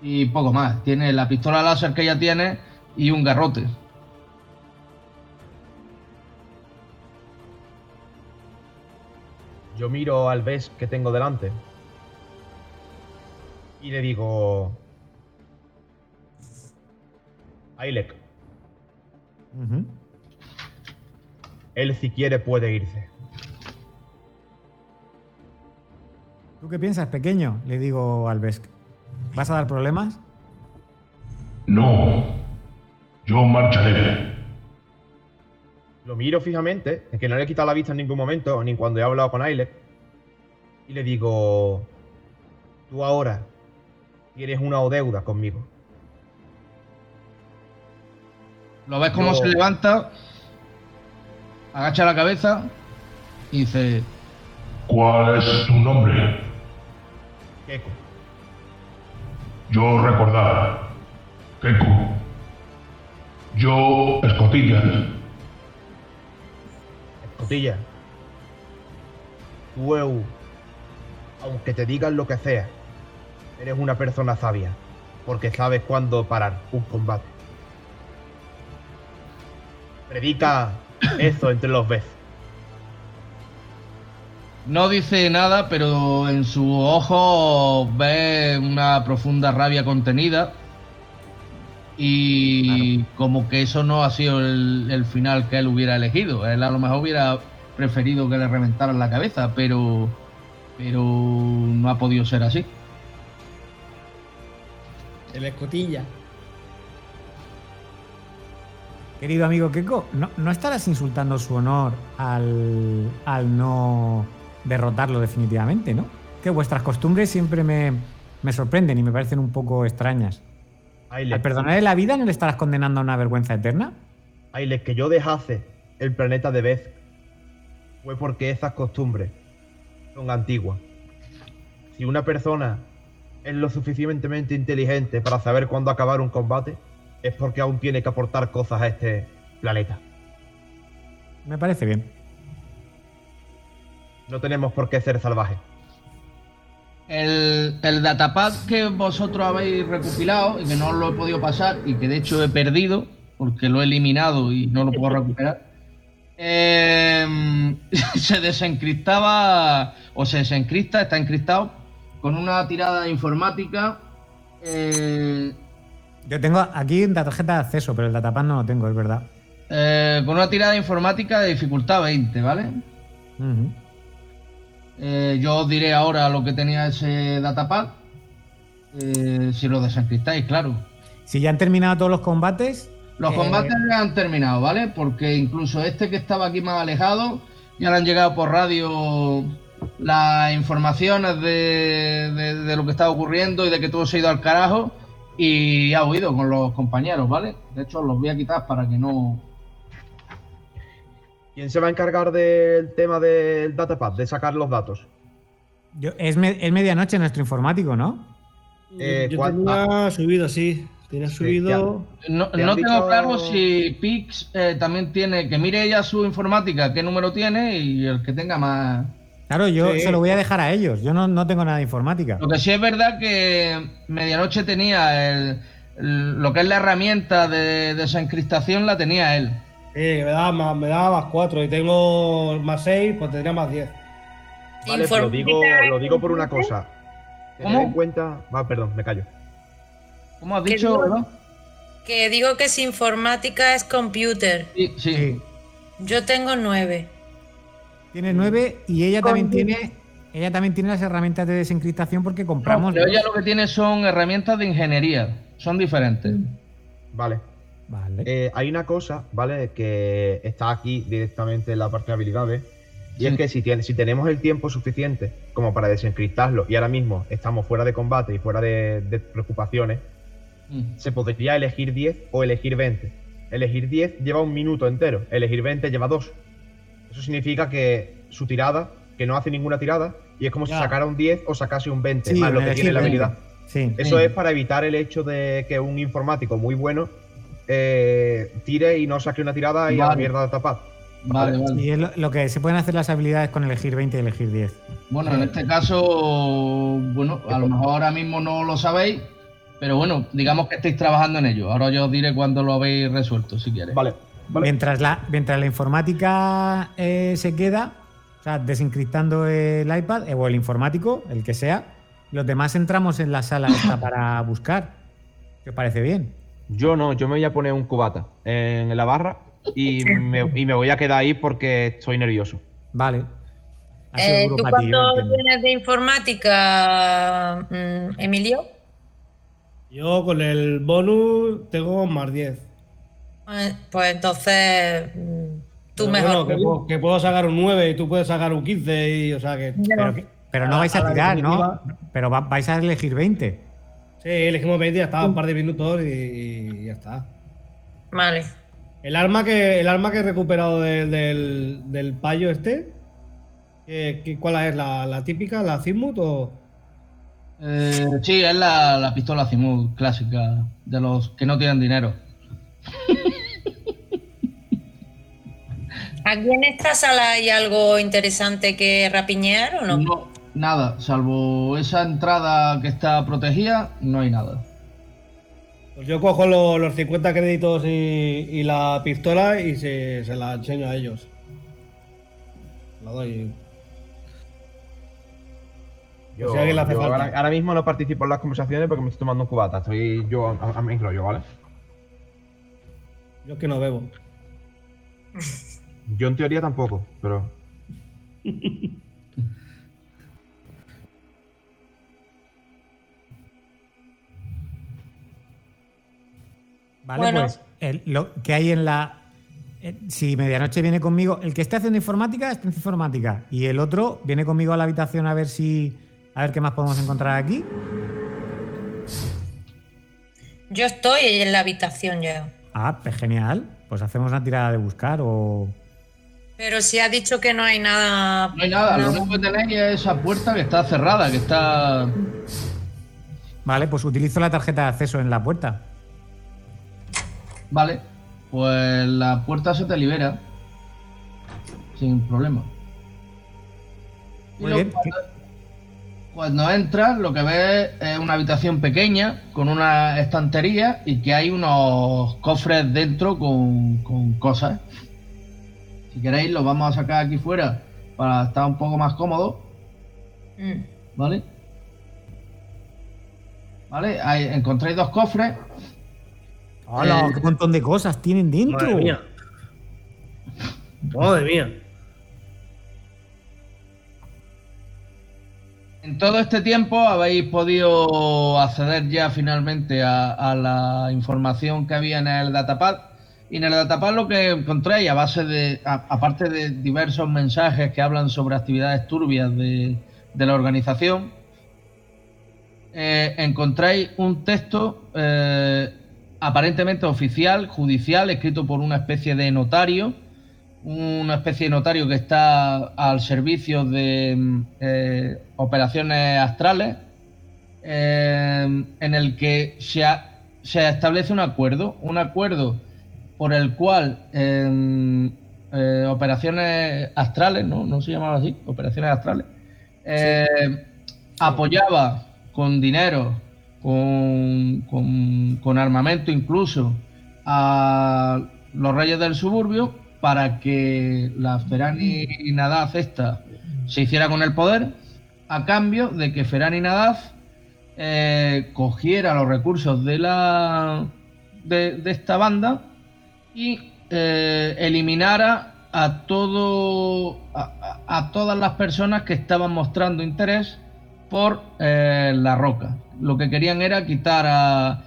y poco más. Tiene la pistola láser que ya tiene y un garrote.
Yo miro al Ves que tengo delante. Y le digo. Ailek,
Ujú.
Él si quiere puede irse.
¿Tú qué piensas, pequeño? Le digo al Vesk. ¿Vas a dar problemas?
No. Yo marcharé.
Lo miro fijamente, es que no le he quitado la vista en ningún momento, ni cuando he hablado con Ailek. Y le digo. Tú ahora tienes una deuda conmigo.
Lo ves cómo
Yo-
se levanta, agacha la cabeza y dice,
¿Cuál es tu nombre?
Keiko.
Yo recordar. Keku. Yo escotillas.
Escotilla. Tú, Eu, aunque te digan lo que sea, eres una persona sabia, porque sabes cuándo parar un combate. Predica eso entre los ves.
No dice nada, pero en sus ojos ve una profunda rabia contenida. Y como que eso no ha sido el, el final que él hubiera elegido. Él a lo mejor hubiera preferido que le reventaran la cabeza, pero, pero no ha podido ser así.
El escotilla.
Querido amigo Keko, no, no estarás insultando su honor al, al no derrotarlo definitivamente, ¿no? Que vuestras costumbres siempre me, me sorprenden y me parecen un poco extrañas.
Ailes,
Al perdonarle la vida, ¿no le estarás condenando a una vergüenza eterna?
Ailes, que yo dejase el planeta de Beth fue porque esas costumbres son antiguas. Si una persona es lo suficientemente inteligente para saber cuándo acabar un combate, es porque aún tiene que aportar cosas a este planeta.
Me parece bien.
No tenemos por qué ser salvajes.
El, el datapad que vosotros habéis recopilado y que no lo he podido pasar y que de hecho he perdido porque lo he eliminado y no lo puedo recuperar, eh, se desencriptaba o se desencripta, está encriptado con una tirada informática. eh,
Yo tengo aquí la tarjeta de acceso, pero el datapad no lo tengo, es verdad.
eh, con una tirada informática de dificultad 20, ¿vale? Eh, yo os diré ahora lo que tenía ese datapad. eh, si lo desencriptáis, claro.
Si ya han terminado todos los combates,
Los
Eh,
combates ya han terminado, ¿vale? Porque incluso este que estaba aquí más alejado, ya le han llegado por radio las informaciones de, de- de lo que estaba ocurriendo y de que todo se ha ido al carajo y ha huido con los compañeros, ¿vale? De hecho, los voy a quitar para que no...
¿Quién se va a encargar del tema del datapad, de sacar los datos?
yo- es, me- es medianoche nuestro informático, ¿no?
Eh,
Yo
¿cuál-
tenía subido, sí. Tenía subido.
No,
¿Te han
no tengo
dicho-
claro si Pix eh, también tiene... Que mire ella su informática, qué número tiene y el que tenga más...
Claro, yo
Sí.
se lo voy a dejar a ellos. Yo no, no tengo nada de informática.
Lo que sí es verdad que Medianoche tenía el, el- lo que es la herramienta de desencriptación la tenía él.
Sí, que me daba más, me daba más 4 y tengo más 6, pues tendría más 10.
Vale, lo digo, lo digo por una cosa. Tened
¿Cómo?
en cuenta. Va, perdón, me callo.
¿Cómo has
¿Qué
dicho?
digo?
verdad?
Que digo que si informática es computer.
Sí, sí.
Sí.
Yo tengo nueve.
Tiene nueve y ella también tiene. Ella también tiene las herramientas de desencriptación porque
No,
compramos.
pero ella lo que tiene son herramientas de ingeniería. Son diferentes.
Vale.
Vale.
Eh, hay una cosa, ¿vale? Que está aquí directamente en la parte de habilidades. Y
Sí.
es que si, tiene- si tenemos el tiempo suficiente como para desencriptarlo y ahora mismo estamos fuera de combate y fuera de, de preocupaciones,
Mm.
se podría elegir 10 o elegir 20. Elegir 10 lleva un minuto entero, elegir 20 lleva dos. Eso significa que su tirada, que no hace ninguna tirada, y es como
Ya.
si sacara un 10 o sacase un 20,
Sí,
más lo que tiene la habilidad.
20. Sí.
Eso
Sí.
es para evitar el hecho de que un informático muy bueno eh, tire y no saque una tirada y a la mierda de tapar.
Vale, vale.
Y es lo, lo que se pueden hacer las habilidades con elegir 20 y elegir 10.
Bueno, en este caso, bueno, a lo mejor ahora mismo no lo sabéis, pero bueno, digamos que estáis trabajando en ello. Ahora yo os diré cuándo lo habéis resuelto, si quieres.
Vale. Vale.
Mientras, la, mientras la informática eh, se queda, o sea, desencriptando el iPad eh, o el informático, el que sea, los demás entramos en la sala esta para buscar. ¿Qué os parece bien?
Yo no, yo me voy a poner un cubata en la barra y me, y me voy a quedar ahí porque estoy nervioso.
Vale.
Eh, ¿Tú cuánto tienes de informática, mm, Emilio?
Yo con el bonus tengo más 10.
Eh, Pues entonces mm, tú
Pero
mejor.
bueno, que, puedo, que puedo sacar un 9 y tú puedes sacar un 15 y o sea que...
Pero, no vais
a
a tirar, ¿no? Pero va- vais a elegir 20.
Sí, elegimos 20 y ya está, un par de minutos y, y ya está.
Vale.
El arma que, el arma que he recuperado de- del, del payo este, ¿qué- qué- ¿cuál es? ¿La, la típica, la Zimut o...?
Eh, sí, es la, la pistola Azimut clásica de los que no tienen dinero.
¿Aquí en esta sala hay algo interesante que rapiñear o no?
No, nada, salvo esa entrada que está protegida, no hay nada.
Pues yo cojo lo- los 50 créditos y, y la pistola y se, se la enseño a ellos. La doy.
Yo,
si a alguien le hace
yo
falta.
ahora, ahora mismo no participo en las conversaciones porque me estoy tomando un cubata. Estoy yo a, a, a mi rollo, ¿vale?
Yo es que no bebo.
Yo en teoría tampoco, pero.
Vale,
Bueno.
pues el- lo que hay en la. eh, Si medianoche viene conmigo, el que esté haciendo informática está en informática y el otro viene conmigo a la habitación a ver si. A ver qué más podemos encontrar aquí.
Yo estoy en la habitación ya.
Ah, pues genial. Pues hacemos una tirada de buscar o.
Pero si ha dicho que no hay nada.
No hay nada, lo único que tenéis es esa puerta que está cerrada, que está.
Vale, pues utilizo la tarjeta de acceso en la puerta.
Vale, pues la puerta se te libera. Sin problema.
Muy bien.
Cuando, cuando entras, lo que ves es una habitación pequeña con una estantería y que hay unos cofres dentro con, con cosas. Si queréis, los vamos a sacar aquí fuera para estar un poco más cómodo.
Mm.
¿Vale? ¿Vale? Ahí encontráis dos cofres.
¡Hola!
Eh,
¡Qué montón de cosas tienen dentro!
Madre mía. Madre mía.
En todo este tiempo habéis podido acceder ya finalmente a, la información que había en el datapad. Y en el datapad lo que encontráis, a base de, aparte de diversos mensajes que hablan sobre actividades turbias de, de la organización, eh, encontráis un texto eh, aparentemente oficial, judicial, escrito por una especie de notario, una especie de notario que está al servicio de eh, operaciones astrales, eh, en el que se, ha- se establece un acuerdo, un acuerdo por el cual eh, operaciones astrales, ¿no? No se llamaba así, operaciones astrales, apoyaba con dinero, con, con- con armamento incluso, a los reyes del suburbio para que la Ferani Nadaz esta se hiciera con el poder, a cambio de que Ferani Nadaz eh, cogiera los recursos de la de, esta banda y eh, eliminara a todo a, todas las personas que estaban mostrando interés por eh, la roca. Lo que querían era quitar a,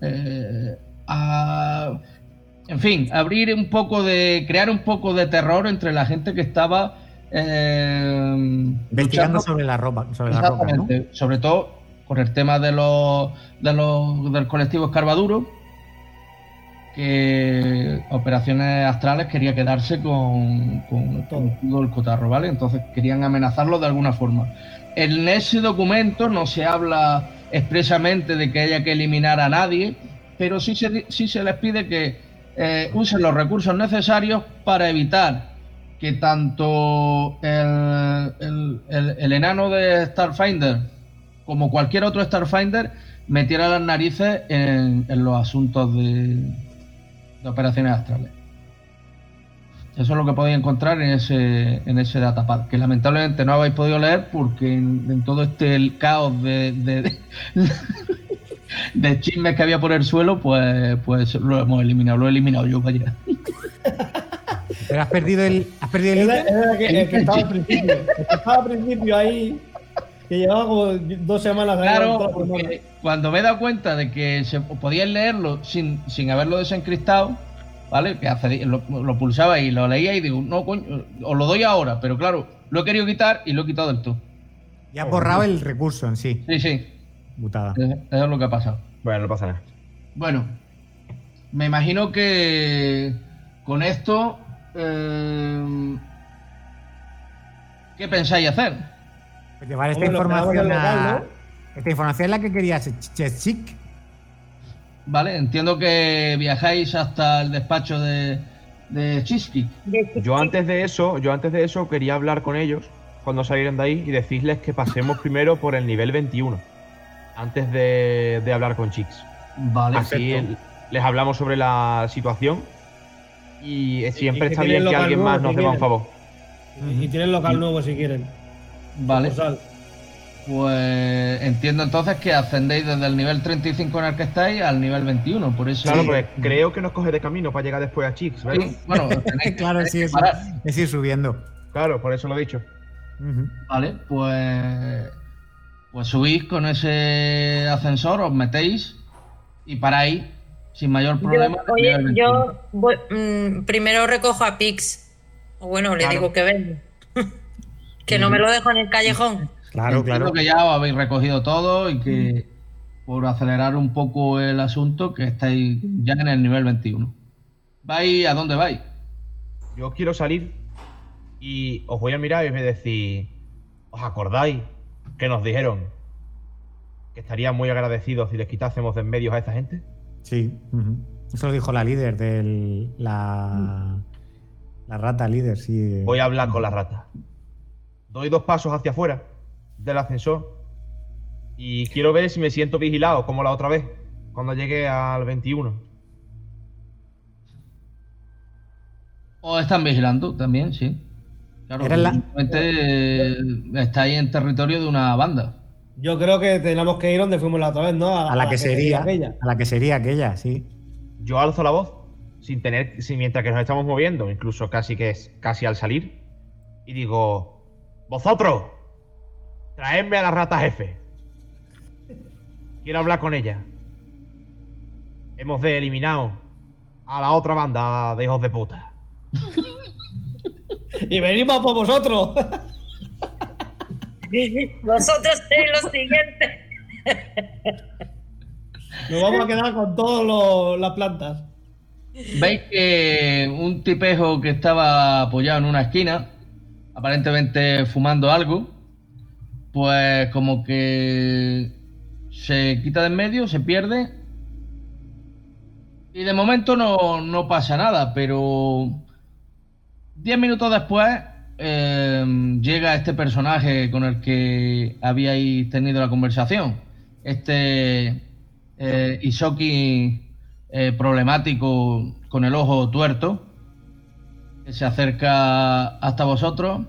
eh, a- en fin, abrir un poco de crear un poco de terror entre la gente que estaba eh,
Investigando
luchando
sobre la ropa, sobre la ropa, ¿no?
Exactamente, sobre todo con el tema de los, de los del colectivo Escarbaduro, que Operaciones Astrales quería quedarse con, con- con todo el cotarro, ¿vale? Entonces querían amenazarlo de alguna forma. En ese documento no se habla expresamente de que haya que eliminar a nadie, pero sí se, sí se les pide que eh, usen los recursos necesarios para evitar que tanto el, el- el- el enano de Starfinder como cualquier otro Starfinder metiera las narices en, en los asuntos de, de operaciones astrales. Eso es lo que podéis encontrar en ese, en ese datapad, que lamentablemente no habéis podido leer porque en, todo este caos de chismes que había por el suelo, pues, pues lo hemos eliminado, lo he eliminado yo, vaya.
Pero has perdido el. Has perdido el ítem.
verdad que, el que estaba al principio. El que estaba al principio ahí. Que llevaba como dos semanas
Claro, porque cuando me he dado cuenta de que se podíais leerlo sin, sin haberlo desencriptado, ¿vale? Que hace, lo, lo pulsaba y lo leía y digo, no, coño, os lo doy ahora, pero claro, lo he querido quitar y lo he quitado del todo.
Y has borrado el recurso en sí.
Sí, sí,
Butada.
eso es lo que ha pasado.
Bueno, no pasa nada.
Bueno, me imagino que con esto, eh, ¿qué pensáis hacer?
Pues llevar esta información a. Esta información es la que quería Chechik.
¿Vale? Entiendo que viajáis hasta el despacho de, de Chisky.
Yo antes de eso, yo antes de eso quería hablar con ellos cuando salieran de ahí y decirles que pasemos primero por el nivel 21 antes de, de hablar con Chicks.
Vale,
Así el- les hablamos sobre la situación y siempre
y
está bien que alguien más
si
nos dé un favor.
Y tienen local nuevo si quieren.
Vale. Pues entiendo entonces que ascendéis desde el nivel 35 en el que estáis al nivel 21, por eso...
Claro, porque creo que nos coge de camino para llegar después a Chicks, ¿verdad?
Sí, bueno, tenéis,
Claro, sí, es, es ir subiendo.
Claro, por eso lo he dicho.
Vale, pues... Pues subís con ese ascensor, os metéis y paráis sin mayor
Yo,
problema.
oye,
nivel 21.
yo voy- mm, primero recojo a Pix. O bueno, le digo que venga. que no me lo dejo en el callejón.
Claro,
Entiendo
claro.
que ya os habéis recogido todo y que por acelerar un poco el asunto, que estáis ya en el nivel 21. ¿Vais a dónde vais?
Yo quiero salir y os voy a mirar y os voy a decir, ¿os acordáis que nos dijeron que estarían muy agradecidos si les quitásemos de en medio a esa gente?
Sí. Eso lo dijo la líder de la. La rata líder, sí.
Voy a hablar con la rata. Doy dos pasos hacia afuera del ascensor y quiero ver si me siento vigilado como la otra vez, cuando llegué al 21.
¿Os están vigilando también? Sí. Claro,
Era la-
evidentemente, eh, estáis en territorio de una banda.
Yo creo que tenemos que ir donde fuimos la otra vez, ¿no?
A la que sería.
aquella.
A la que sería aquella, sí.
Yo alzo la voz sin tener, sin, mientras que nos estamos moviendo, incluso casi que es casi al salir, y digo, vosotros, traedme a la rata jefe. Quiero hablar con ella. Hemos de eliminar a la otra banda de hijos de puta.
Y venimos por vosotros.
Vosotros sois los siguientes.
Nos vamos a quedar con todas las plantas.
Veis que un tipejo que estaba apoyado en una esquina, aparentemente fumando algo, pues como que se quita de en medio, se pierde. Y de momento no, no pasa nada, pero diez minutos después eh, llega este personaje con el que habíais tenido la conversación. Este eh, Isoki eh, problemático con el ojo tuerto, que se acerca hasta vosotros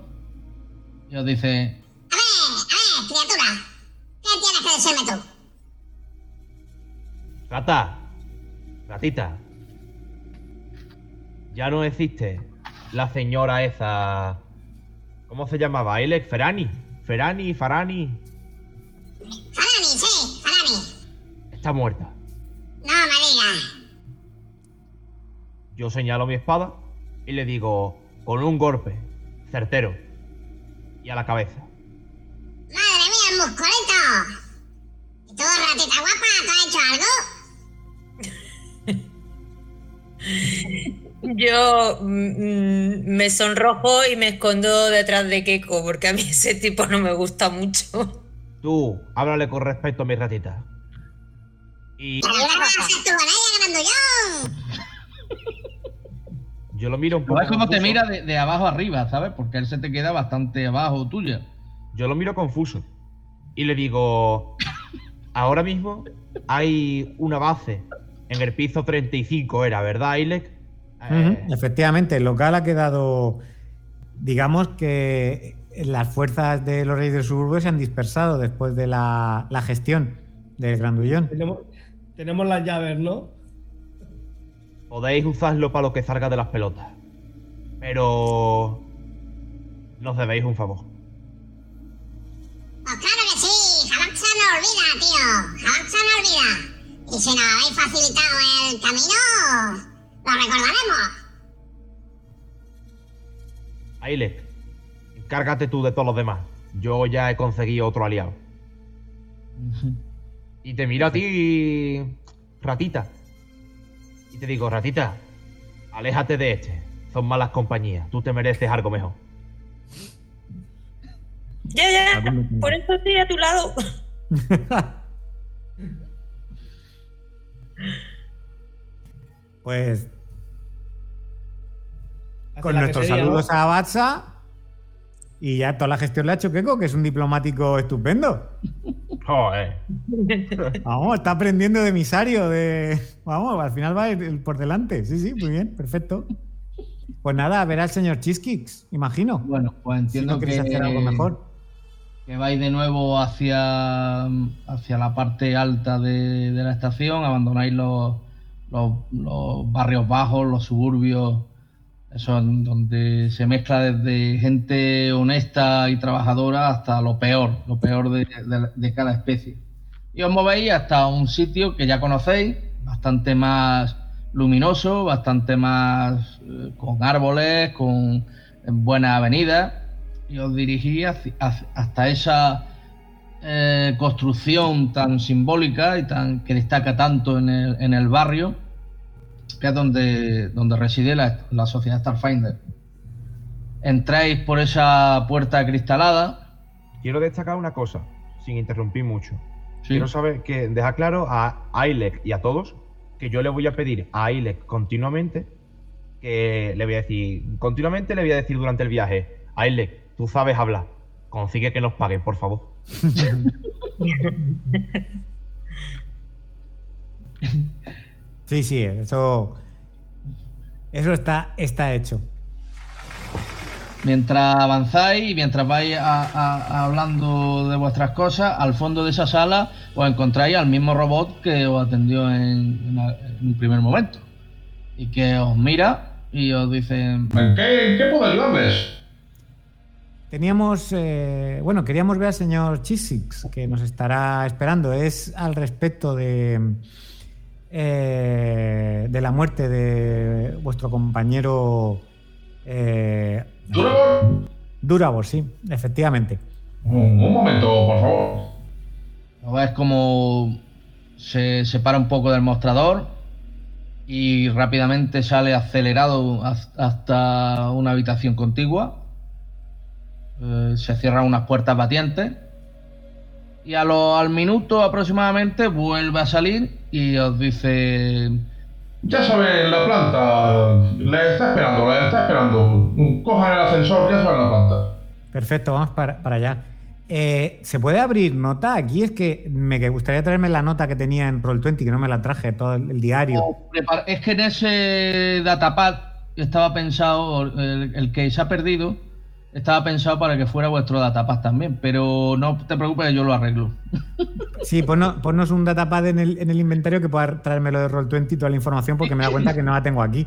y os dice,
A ver, a ver, criatura. ¿Qué tienes que decirme tú?
Rata, ratita. Ya no existe la señora esa. ¿Cómo se llamaba? Elec Ferani. Ferani, Farani.
Farani, sí, Farani.
Está muerta.
No me digas.
Yo señalo mi espada y le digo, con un golpe, certero, y a la cabeza.
Madre mía, el musculito. ¿Y tú, ratita guapa, tú has hecho algo?
Yo mm, me sonrojo y me escondo detrás de Keiko, porque a mí ese tipo no me gusta mucho.
Tú, háblale con respeto a mi ratita. Y
¿Qué vas a hacer tú con ella, grandullón?
yo lo miro un poco.
¿ves cómo te mira de, de abajo arriba, ¿sabes? Porque él se te queda bastante abajo tuya.
Yo lo miro confuso. Y le digo, ahora mismo hay una base en el piso 35, era, ¿verdad, Ilek? Eh,
Ujú, Efectivamente, el local ha quedado. Digamos que las fuerzas de los reyes del suburbio se han dispersado después de la, la gestión del grandullón.
Tenemos, tenemos las llaves, ¿no?
Podéis usarlo para lo que salga de las pelotas. Pero... Nos debéis un favor.
Pues claro que sí, Jalaxa no olvida, tío. Jalaxa no olvida. Y si nos habéis facilitado el camino, lo recordaremos.
Ailek, encárgate tú de todos los demás. Yo ya he conseguido otro aliado. Y te miro a ti, ratita. Y te digo, ratita, aléjate de este. Son malas compañías. Tú te mereces algo mejor.
Ya, ya, por eso estoy a tu lado.
Pues con nuestros saludos
¿no?
a Batsa y ya toda la gestión la ha hecho Keiko, que es un diplomático estupendo.
Joder.
Vamos, está aprendiendo de emisario, de... Vamos, al final va el- por delante. Sí, sí, muy bien, perfecto. Pues nada, a ver al señor Cheeskicks, imagino.
Bueno, pues
Si
entiendo
no
que
hacer algo mejor.
que vais de nuevo hacia, hacia la parte alta de, de la estación, abandonáis los, los, los barrios bajos, los suburbios, eso donde se mezcla desde gente honesta y trabajadora hasta lo peor, lo peor de, de- cada especie. Y os movéis hasta un sitio que ya conocéis, bastante más luminoso, bastante más eh, con árboles, con buenas avenidas, y os hacia- hasta esa eh, construcción tan simbólica y tan que destaca tanto en el, en el barrio, que es donde, donde reside la, la sociedad Starfinder. Entráis por esa puerta cristalada.
Quiero destacar una cosa, sin interrumpir mucho.
Sí.
Quiero saber que deja claro a Ailek y a todos que yo le voy a pedir a Ailek continuamente que le voy a decir, continuamente le voy a decir durante el viaje, Ailek, tú sabes hablar, consigue que nos paguen, por favor.
Sí, sí, eso. Eso está, está hecho.
Mientras avanzáis y mientras vais a- a- hablando de vuestras cosas, al fondo de esa sala os encontráis al mismo robot que os atendió en, en a- en un primer momento. Y que os mira y os dice...
¿En qué, qué puedo ayudarles?
Teníamos, eh, bueno, queríamos ver al señor Chisix, que nos estará esperando. Es al respecto de, eh, de la muerte de vuestro compañero eh.
Duravor,
sí, efectivamente.
Un, un momento, por favor.
Lo ves como se separa un poco del mostrador y rápidamente sale acelerado hasta una habitación contigua. Eh, se cierran unas puertas batientes y a lo- al minuto aproximadamente vuelve a salir y os dice
Ya saben, la planta. Le está esperando, le está esperando. Cojan el ascensor, ya saben la planta.
Perfecto, vamos para, para allá. Eh, ¿Se puede abrir nota? Aquí es que me gustaría traerme la nota que tenía en Roll20, que no me la traje, todo el, el diario.
Es que en ese datapad estaba pensado, el, el que se ha perdido, estaba pensado para que fuera vuestro datapad también, pero no te preocupes, yo lo arreglo.
Sí, ponnos, ponnos un datapad en el, en el inventario que pueda traérmelo de Roll20 y toda la información, porque me da cuenta que no la tengo aquí.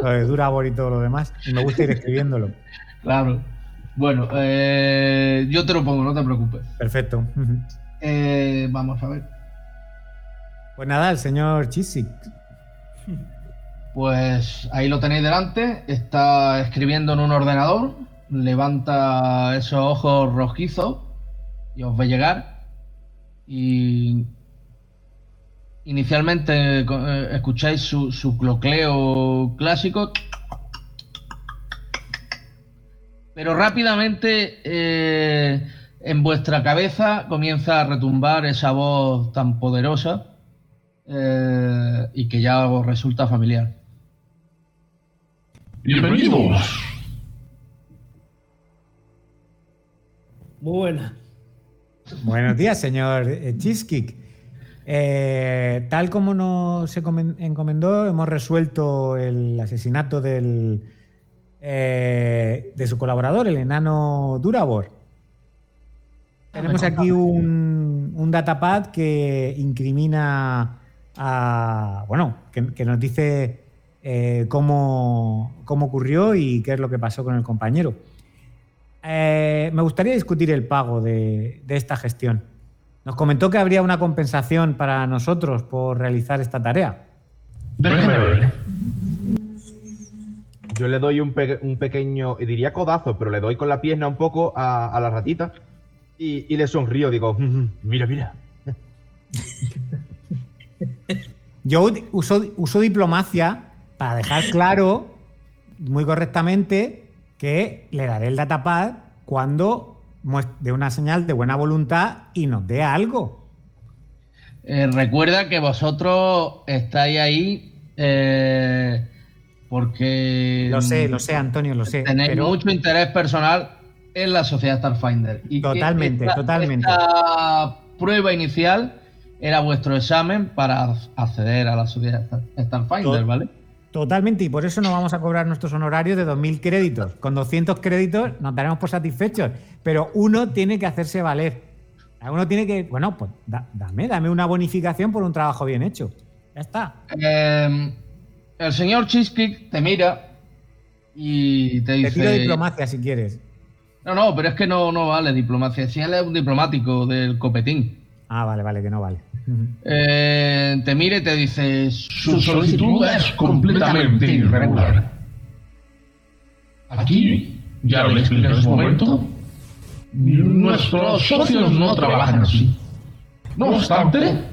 Lo de Durabor y todo lo demás. Y me gusta ir escribiéndolo.
Claro. Bueno, eh, yo te lo pongo, no te preocupes.
Perfecto.
Eh, vamos a ver.
Pues nada, el señor Chisik.
Pues ahí lo tenéis delante, está escribiendo en un ordenador, levanta esos ojos rojizos y os ve llegar. Y inicialmente eh, escucháis su, su clocleo clásico, pero rápidamente eh, en vuestra cabeza comienza a retumbar esa voz tan poderosa eh, y que ya os resulta familiar.
Bienvenidos.
Muy buena.
Buenos días, señor eh, Cheesecake. Eh, tal como nos encomen- encomendó, hemos resuelto el asesinato del, eh, de su colaborador, el enano Durabor. Tenemos aquí un, un datapad que incrimina a. Bueno, que, que nos dice eh, cómo, cómo ocurrió y qué es lo que pasó con el compañero. Eh, me gustaría discutir el pago de, de esta gestión. Nos comentó que habría una compensación para nosotros por realizar esta tarea.
Déjeme ver.
Yo le doy un, pe- un pequeño, diría codazo, pero le doy con la pierna un poco a, a la ratita y, y le sonrío, digo, "Mm, mira, mira.
Yo uso, uso diplomacia para dejar claro muy correctamente que le daré el datapad cuando dé una señal de buena voluntad y nos dé algo.
Eh, recuerda que vosotros estáis ahí eh, porque
Lo sé, lo sé, Antonio, lo sé.
tenéis
pero-
mucho interés personal en la sociedad Starfinder. Y
Totalmente,
esta-
totalmente.
Esta prueba inicial era vuestro examen para acceder a la sociedad Star- Starfinder, ¿vale?
Totalmente, y por eso no vamos a cobrar nuestros honorarios de 2.000 créditos. Con 200 créditos nos daremos por satisfechos, pero uno tiene que hacerse valer. Uno tiene que, bueno, pues da- dame, dame una bonificación por un trabajo bien hecho. Ya está.
Eh, el señor Cheesecake te mira y te
Te
dice...
pido diplomacia si quieres.
No, no, pero es que no, no vale diplomacia. Si él es un diplomático del copetín.
Ah, vale, vale, que no vale.
Eh, te y te dice...
Su solicitud es completamente irregular. Aquí, ya lo expliqué en su momento, nuestros socios no trabajan así. No obstante,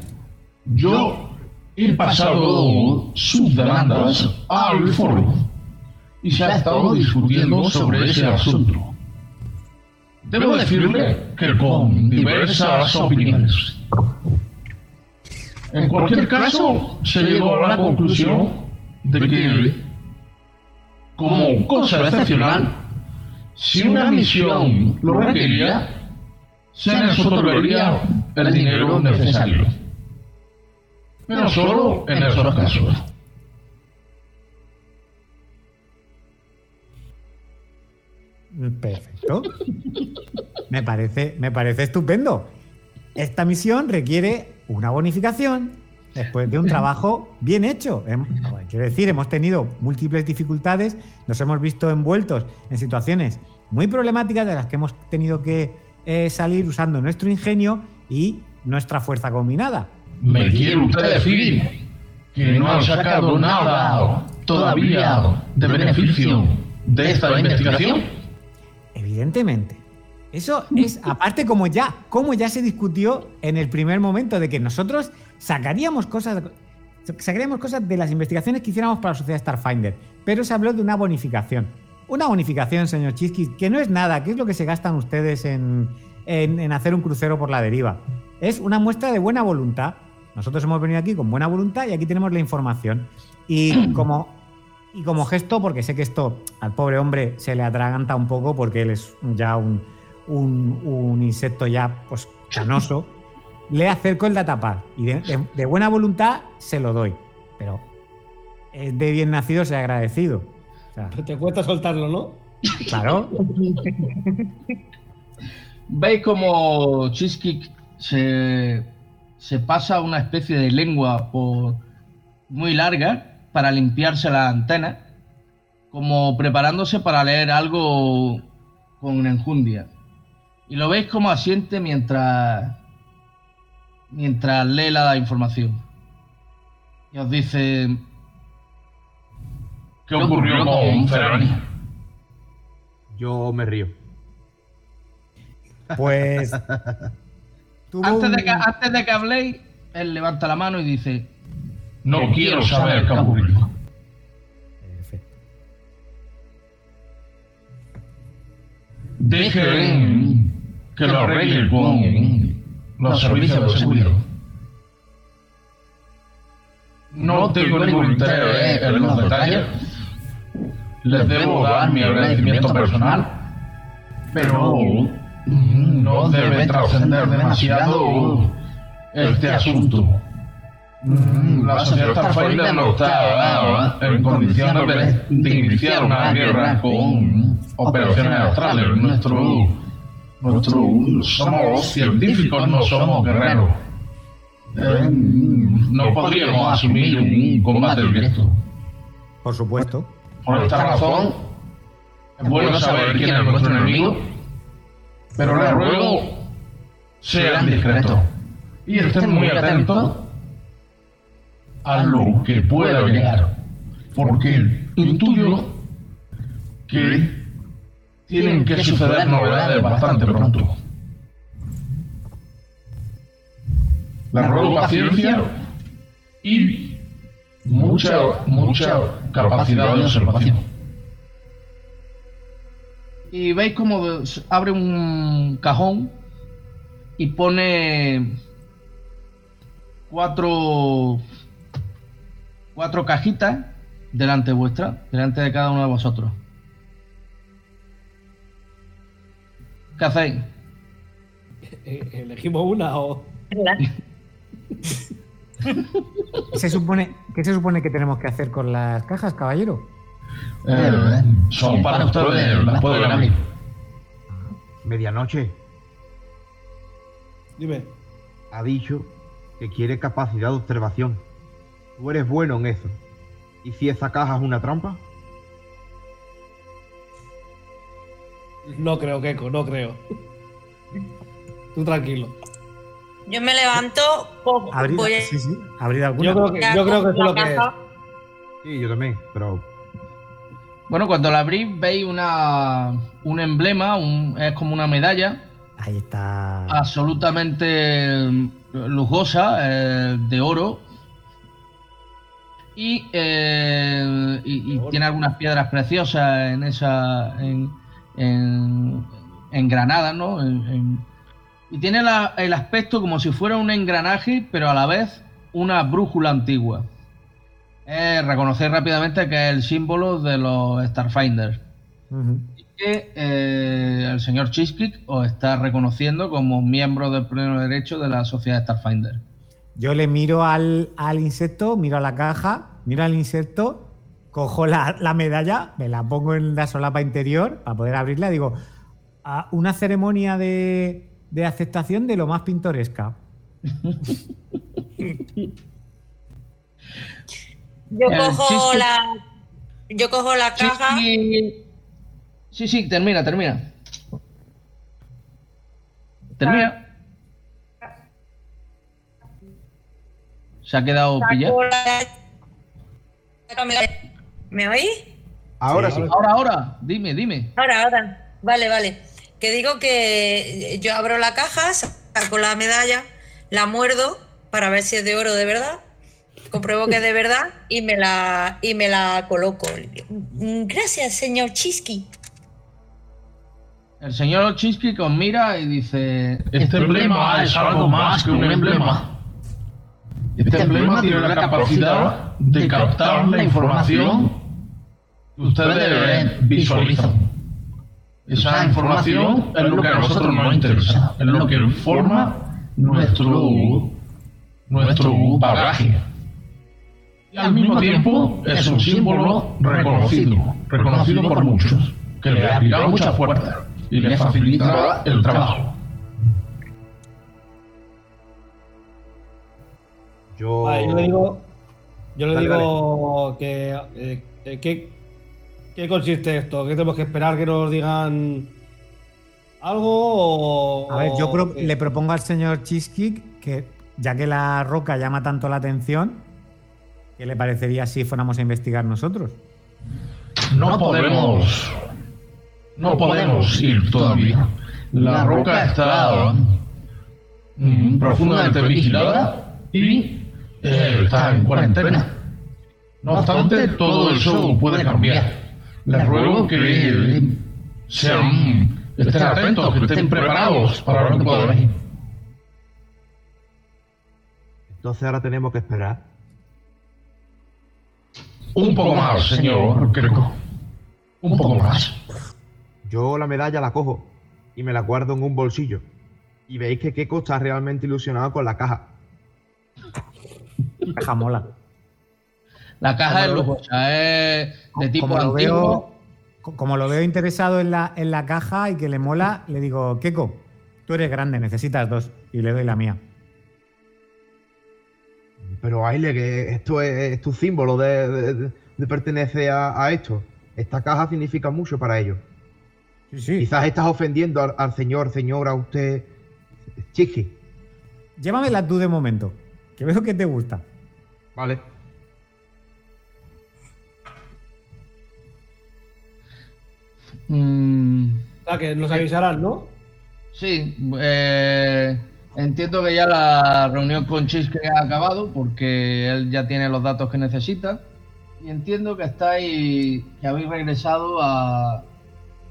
yo he pasado sus demandas al foro y se ha estado discutiendo sobre ese asunto. Debo decirle que con diversas opiniones. En cualquier caso, se llegó a la conclusión de que, como cosa excepcional, si una misión lo requería, se les otorgaría el dinero necesario. Pero solo en esos casos.
Perfecto. Me parece, me parece estupendo. Esta misión requiere una bonificación después de un trabajo bien hecho. Quiero decir, hemos tenido múltiples dificultades, nos hemos visto envueltos en situaciones muy problemáticas de las que hemos tenido que eh, salir usando nuestro ingenio y nuestra fuerza combinada.
¿Me quiere usted decir que no han sacado nada todavía de beneficio de esta investigación?
Evidentemente. Eso es, aparte, como ya, como ya se discutió en el primer momento, de que nosotros sacaríamos cosas, sacaríamos cosas de las investigaciones que hiciéramos para la sociedad Starfinder. Pero se habló de una bonificación. Una bonificación, señor Chisquis, que no es nada, que es lo que se gastan ustedes en, en- en hacer un crucero por la deriva. Es una muestra de buena voluntad. Nosotros hemos venido aquí con buena voluntad y aquí tenemos la información. Y como y como gesto, porque sé que esto al pobre hombre se le atraganta un poco porque él es ya un, un- un insecto ya pues canoso, le acerco el datapad y de, de- de buena voluntad se lo doy. Pero es de bien nacido se ha agradecido. O sea,
Te cuesta soltarlo, ¿no?
claro,
¿Veis como Cheesecake se, se pasa una especie de lengua por muy larga para limpiarse la antena, como preparándose para leer algo con enjundia? Y lo veis como asiente mientras, mientras lee la información. Y os dice,
¿Qué ocurrió con Ferrari?
Yo me río.
pues.
antes de, que, antes de que habléis, él levanta la mano y dice,
No quiero saber qué ocurrió.
Perfecto.
Dejen que lo arregle con los servicios de seguridad. No tengo ningún interés en los detalles. Les debo dar mi agradecimiento personal, pero no debe trascender demasiado este asunto. Mm, La sociedad Starfinder no está en condiciones de, de iniciar una guerra con operaciones astrales. Nuestro, nuestro, somos científicos, no somos guerreros. Eh, no podríamos asumir un combate directo.
Por supuesto.
Por esta razón, es bueno saber quién es nuestro enemigo, pero les ruego sean discretos. y estén muy atentos a lo que pueda llegar, porque intuyo que tienen que suceder novedades bastante pronto. Les ruego paciencia y mucha, mucha capacidad de observación.
Y veis como abre un cajón y pone cuatro cuatro cajitas delante vuestra, delante de cada uno de vosotros. ¿Qué hacéis?
Eh, Elegimos una o.
¿Qué se, supone, ¿Qué se supone que tenemos que hacer con las cajas, caballero?
Eh, son para ustedes, las.
Medianoche
Dime.
ha dicho que quiere capacidad de observación. Tú eres bueno en eso. ¿Y si esa caja es una trampa?
No creo, Keiko, no creo. Tú tranquilo.
Yo me levanto, cojo-
Abrid,
voy a-
sí, sí, abrid alguna.
Yo creo que, yo creo que es lo que es.
Sí, yo también, pero
Bueno, cuando la abrís veis una, un emblema, un- es como una medalla
Ahí está.
absolutamente lujosa, eh, de oro. Y, eh, y- y tiene algunas piedras preciosas en esa. en, en, engranadas, ¿no? En- y tiene la- el aspecto como si fuera un engranaje, pero a la vez una brújula antigua. Eh, reconocéis rápidamente que es el símbolo de los Starfinders
Ujú.
que eh, el señor Cheesecake os está reconociendo como miembro del pleno derecho de la sociedad Starfinder.
Yo le miro al, al insecto, miro a la caja, miro al insecto, cojo la, la medalla, me la pongo en la solapa interior para poder abrirla y digo, "Ah, una ceremonia de, de aceptación de lo más pintoresca.
Yo
El
cojo la. Yo cojo la caja.
Sí, sí, sí, termina, termina. Termina. Se ha quedado pillado.
¿Me oís?
ahora sí.
Ahora, ahora, dime, dime.
Ahora, ahora. Vale, vale. Que digo que yo abro la caja, saco la medalla, la muerdo para ver si es de oro de verdad. Compruebo que es de verdad y me la, y me la coloco. Gracias, señor Chisky.
El señor Cheesecake os mira y dice:
Este emblema es algo más que un emblema. Este emblema tiene la capacidad de captar la información que ustedes visualizan. Esa información es lo que a nosotros nos interesa, es lo que forma nuestro, nuestro bagaje. Y al mismo tiempo es un símbolo reconocido, reconocido por muchos, que le abrirá muchas puertas y le facilitará el trabajo.
Yo.
Yo le digo. Yo le
Dale,
digo que. eh, eh, ¿qué, ¿Qué consiste esto? ¿Qué tenemos que esperar que nos digan algo? O,
A ver, yo
o
pro-
qué?
le propongo al señor Cheesecake que, ya que la roca llama tanto la atención, ¿qué le parecería si fuéramos a investigar nosotros?
No podemos. No podemos ir todavía. La roca está mm, profundamente vigilada y eh, está en cuarentena. No obstante, todo eso puede cambiar. Les ruego que sean, estén atentos, que estén preparados para lo que pueda venir.
Entonces ahora tenemos que esperar.
Un poco más, señor Greco. Un poco más.
Yo la medalla la cojo y me la guardo en un bolsillo. Y veis que Keiko está realmente ilusionado con la caja.
Caja mola.
La caja
Como lo-
lujosa, es de tipo
como lo veo, co- como lo veo interesado en la, en la caja y que le mola, le digo, Keko, tú eres grande, necesitas dos. Y le doy la mía.
Pero Aile, que esto es, es tu símbolo de, de, de- de pertenece a, a esto. Esta caja significa mucho para ellos.
Sí, sí.
Quizás estás ofendiendo al, al señor, señora, usted. Chiqui.
Llévamela tú de momento, que veo que te gusta.
Vale.
Mm,
O sea, que nos avisarán, ¿no?
sí, eh, entiendo que ya la reunión con Chisque ha acabado porque él ya tiene los datos que necesita. Y entiendo que estáis, que habéis regresado a,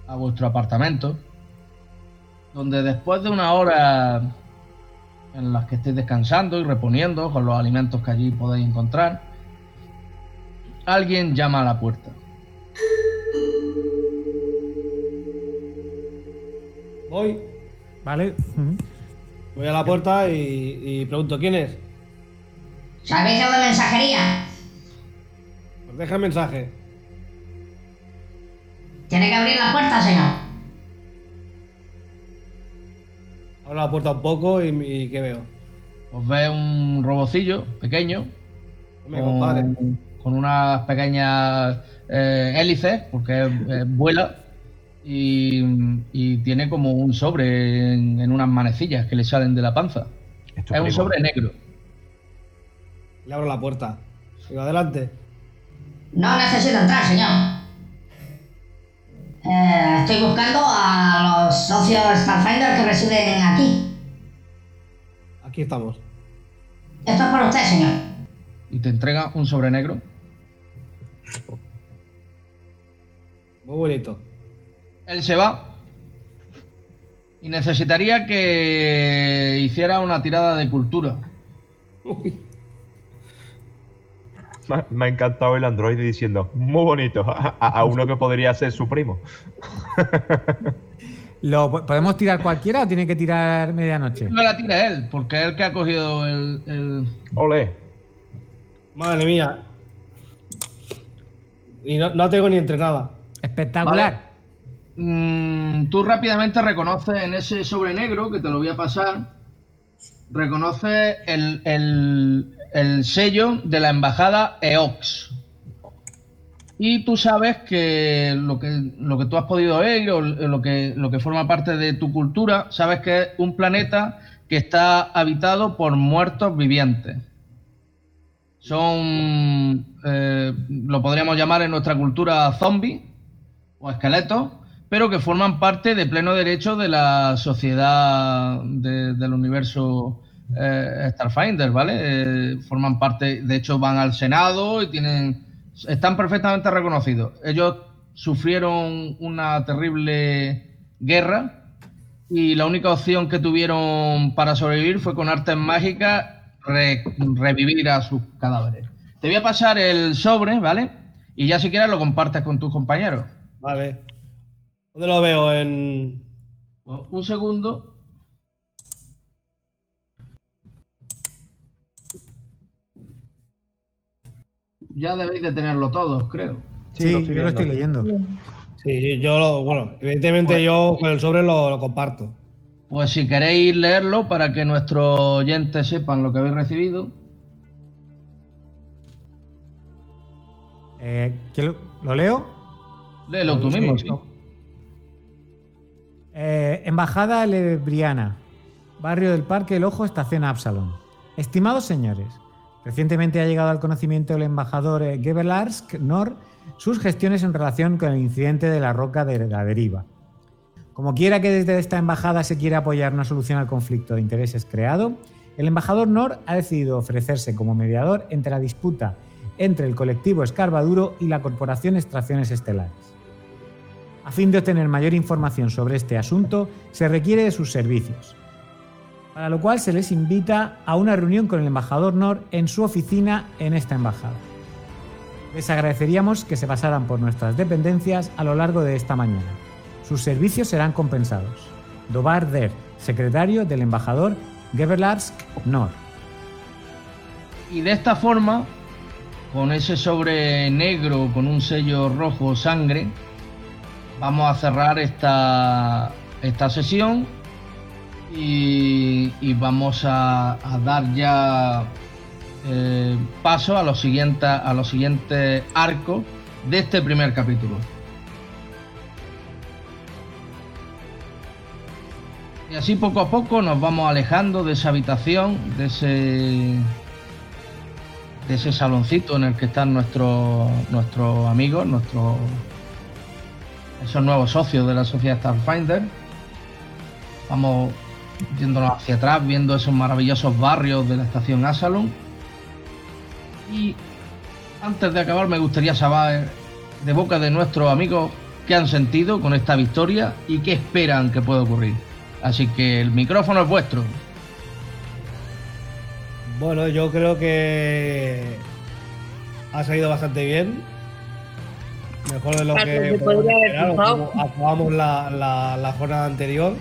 a vuestro apartamento, donde después de una hora en las que estéis descansando y reponiendo con los alimentos que allí podéis encontrar, alguien llama a la puerta.
Voy,
¿Vale?
Voy a la puerta y, y pregunto quién es.
Servicio de mensajería.
Pues deja el mensaje.
Tiene que abrir la puerta, señor.
Abro la puerta un poco y, y ¿qué veo?
Os ve un robocillo pequeño
compadre.
con, con unas pequeñas eh, hélices, porque eh, vuela y, y tiene como un sobre en, en unas manecillas que le salen de la panza.
Es
un sobre negro.
Le abro la puerta. Digo, adelante.
No necesito entrar, señor. Eh, estoy buscando a los socios Starfinder que residen aquí.
Aquí estamos.
Esto es por usted, señor.
Y te entrega un sobre negro.
Muy bonito.
Él se va. Y necesitaría que hiciera una tirada de cultura.
Me ha- Me ha encantado el androide diciendo, muy bonito, a, a- a uno que podría ser su primo.
¿Lo, ¿Podemos tirar cualquiera o tiene que tirar medianoche?
No la tira él, porque es el que ha cogido el, el-
Ole.
Madre mía. Y no, no tengo ni entrenada.
Espectacular.
Mm, tú rápidamente reconoces en ese sobre negro, que te lo voy a pasar, reconoces el, el- el sello de la embajada EOX. Y tú sabes que lo que, tú has podido ver o lo que, lo que forma parte de tu cultura, sabes que es un planeta que está habitado por muertos vivientes. Son, eh, lo podríamos llamar en nuestra cultura zombies o esqueletos, pero que forman parte de pleno derecho de la sociedad de- del universo eh, Starfinder, ¿vale? Eh, forman parte, de hecho van al Senado y tienen, están perfectamente reconocidos. Ellos sufrieron una terrible guerra y la única opción que tuvieron para sobrevivir fue con artes mágicas re- revivir a sus cadáveres. Te voy a pasar el sobre, ¿vale? Y ya si quieres lo compartes con tus compañeros.
Vale. ¿Dónde lo veo? En.
Pues, Un segundo. Ya debéis de tenerlo todos, creo.
Sí,
lo
yo lo estoy leyendo.
Sí, yo lo. Bueno, evidentemente yo con el sobre lo, lo comparto.
Pues si queréis leerlo para que nuestros oyentes sepan lo que habéis recibido.
Eh, ¿quién lo, ¿Lo leo?
Léelo tú mismo, sí.
Eh, Embajada Lebriana, barrio del Parque El Ojo, estación Absalon. Estimados señores, recientemente ha llegado al conocimiento del embajador eh, Gebelarsk Nor sus gestiones en relación con el incidente de la roca de la deriva. Como quiera que desde esta embajada se quiera apoyar una solución al conflicto de intereses creado, el embajador Nor ha decidido ofrecerse como mediador entre la disputa entre el colectivo Escarbaduro y la Corporación Extracciones Estelares. A fin de obtener mayor información sobre este asunto, se requiere de sus servicios, para lo cual se les invita a una reunión con el embajador Nor en su oficina en esta embajada. Les agradeceríamos que se pasaran por nuestras dependencias a lo largo de esta mañana. Sus servicios serán compensados. Dobar Der, secretario del embajador Geberlarsk Nor.
Y de esta forma, con ese sobre negro con un sello rojo sangre, vamos a cerrar esta, esta sesión y, vamos a, a dar ya eh, paso a los, siguientes, a los siguientes arcos de este primer capítulo. Y así poco a poco nos vamos alejando de esa habitación, de ese de ese saloncito en el que están nuestros nuestros amigos, nuestros esos nuevos socios de la sociedad Starfinder. Vamos yéndonos hacia atrás, viendo esos maravillosos barrios de la estación Asalon. Y antes de acabar, me gustaría saber de boca de nuestros amigos qué han sentido con esta victoria y qué esperan que pueda ocurrir. Así que el micrófono es vuestro.
Bueno, yo creo que ha salido bastante bien. Mejor de lo
Claro,
que
se podría haber
acabamos la, la- la jornada anterior.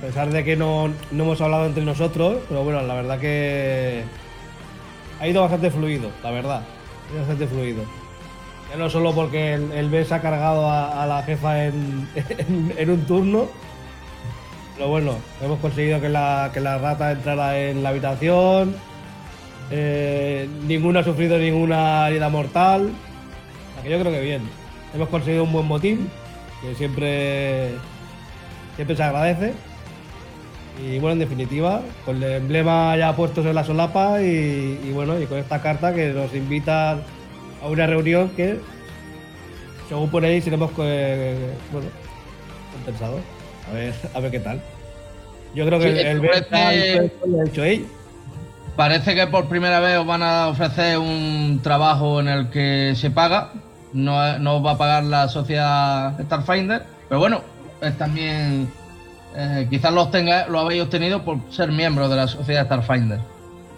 pesar de que no, no hemos hablado entre nosotros, pero bueno, la verdad que ha ido bastante fluido, la verdad. Ha ido bastante fluido. Ya no solo porque el, el BES ha cargado a, a la jefa en, en- en un turno, pero bueno, hemos conseguido que la, que la rata entrara en la habitación. Eh, ninguno ha sufrido ninguna herida mortal. Que yo creo que bien. Hemos conseguido un buen motín, que siempre, siempre se agradece. Y bueno, en definitiva, con el emblema ya puestos en la solapa y, y bueno, y con esta carta que nos invita a una reunión que, según por ahí, seremos eh, bueno, compensados. A ver, a ver qué tal. Yo creo que
Sí,
el, el
parece-
Berta
Parece que por primera vez os van a ofrecer un trabajo en el que se paga. No, no os va a pagar la sociedad Starfinder. Pero bueno, es también. eh, quizás lo, tenga, lo habéis obtenido por ser miembro de la sociedad Starfinder.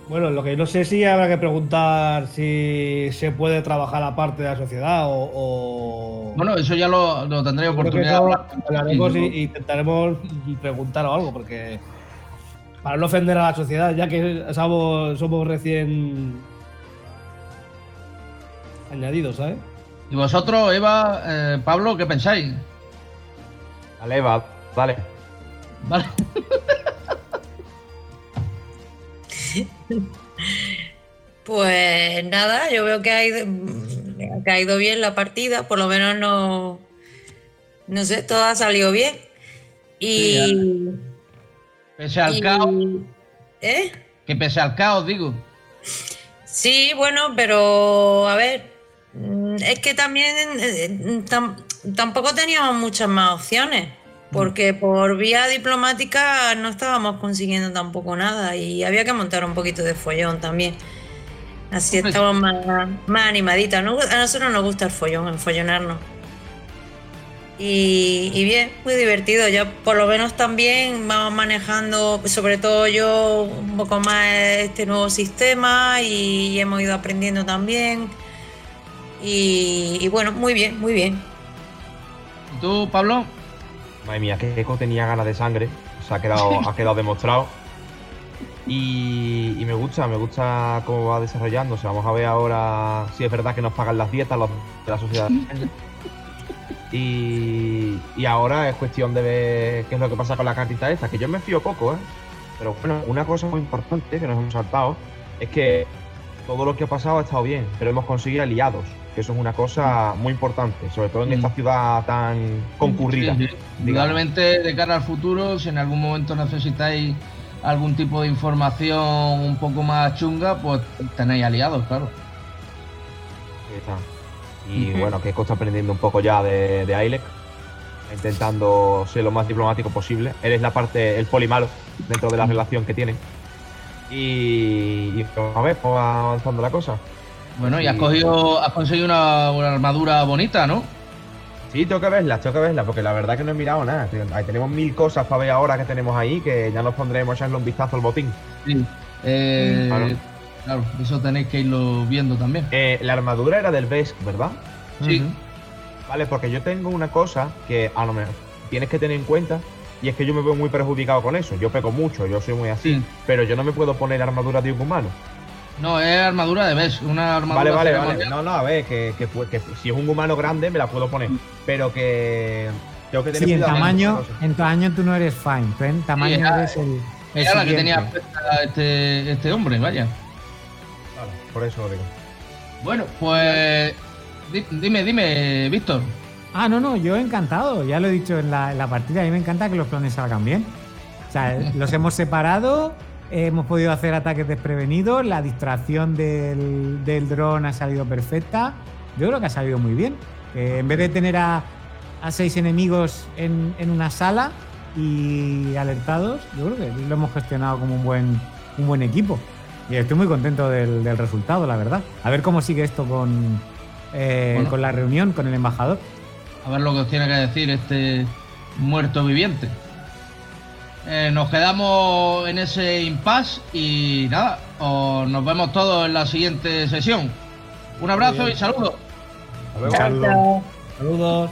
Bueno, lo que no sé si habrá que preguntar si se puede trabajar aparte de la sociedad o. o-
Bueno, eso ya lo, lo tendré
Yo creo que
oportunidad de
eso
hablar.
hablaremos y intentaremos preguntar o algo, porque para no ofender a la sociedad, ya que somos, somos recién añadidos, ¿sabes?
Y vosotros, Eva, eh, Pablo, ¿qué pensáis?
Dale, va, dale.
¿Vale?
Pues nada, yo veo que ha ido, que ha ido bien la partida, por lo menos no, no sé, todo ha salido bien. Y,
Pese al
y-
caos,
¿eh?
que pese al caos, digo.
Sí, bueno, pero a ver, mm, es que también eh, tam- tampoco teníamos muchas más opciones, porque por vía diplomática no estábamos consiguiendo tampoco nada y había que montar un poquito de follón también. Así estamos más, más animaditas. A nosotros nos gusta el follón, enfollonarnos. Y, y bien, muy divertido. Ya por lo menos también vamos manejando, sobre todo yo, un poco más este nuevo sistema y, hemos ido aprendiendo también. Y, y bueno, muy bien, muy bien.
¿Y tú, Pablo?
Madre mía, que Eco tenía ganas de sangre. Se ha quedado, ha quedado demostrado. Y, y me gusta, me gusta cómo va desarrollándose. Vamos a ver ahora si es verdad que nos pagan las dietas los de la sociedad. Y, y ahora es cuestión de ver qué es lo que pasa con la cartita esta, que yo me fío poco, ¿eh? Pero bueno, una cosa muy importante que nos hemos saltado es que todo lo que ha pasado ha estado bien, pero hemos conseguido aliados, que eso es una cosa muy importante, sobre todo en
Mm.
esta ciudad tan concurrida.
Sí, sí. Indudablemente, de cara al futuro, si en algún momento necesitáis algún tipo de información un poco más chunga, pues tenéis aliados, claro.
Ahí está. Y bueno, que está aprendiendo un poco ya de, de Ailek, intentando ser lo más diplomático posible. Él es la parte, el poli malo dentro de la relación que tienen. Y, y a ver, pues va avanzando la cosa.
Bueno, y has cogido, has conseguido una, una armadura bonita, ¿no?
Sí, tengo que verla, tengo que verla, porque la verdad que no he mirado nada. Ahí tenemos mil cosas para ver ahora que tenemos ahí, que ya nos pondremos a echarle un vistazo al botín.
Sí. Eh,
Claro.
Claro, eso tenéis que irlo viendo también.
Eh, la armadura era del Vesk, ¿verdad?
Sí.
Vale, porque yo tengo una cosa que a lo mejor tienes que tener en cuenta y es que yo me veo muy perjudicado con eso. Yo pego mucho, yo soy muy así,
Sí.
pero yo no me puedo poner armadura de un humano.
No, es armadura de Bes, una armadura
Vale, vale, vale. No, no, a ver, que, que, que si es un humano grande me la puedo poner, pero que tengo que tener
Sí, en tamaño, en tamaño tú no eres fine, tú en tamaño
era-
eres el. el
Era la que tenía este, este hombre, vaya.
Vale, por eso lo digo.
Bueno, pues di- dime, dime, Víctor.
Ah, no, no, yo encantado, ya lo he dicho en la, en la partida, a mí me encanta que los clones salgan bien. O sea, los hemos separado, hemos podido hacer ataques desprevenidos, la distracción del, del dron ha salido perfecta. Yo creo que ha salido muy bien. Eh, en vez de tener a, a seis enemigos en, en una sala y alertados, yo creo que lo hemos gestionado como un buen, un buen equipo. Y estoy muy contento del, del resultado, la verdad. A ver cómo sigue esto con, eh,
Bueno.
con la reunión, con el embajador.
A ver lo que os tiene que decir este muerto viviente. Eh, nos quedamos en ese impasse y nada, os- nos vemos todos en la siguiente sesión. Un abrazo y saludos.
Saludos.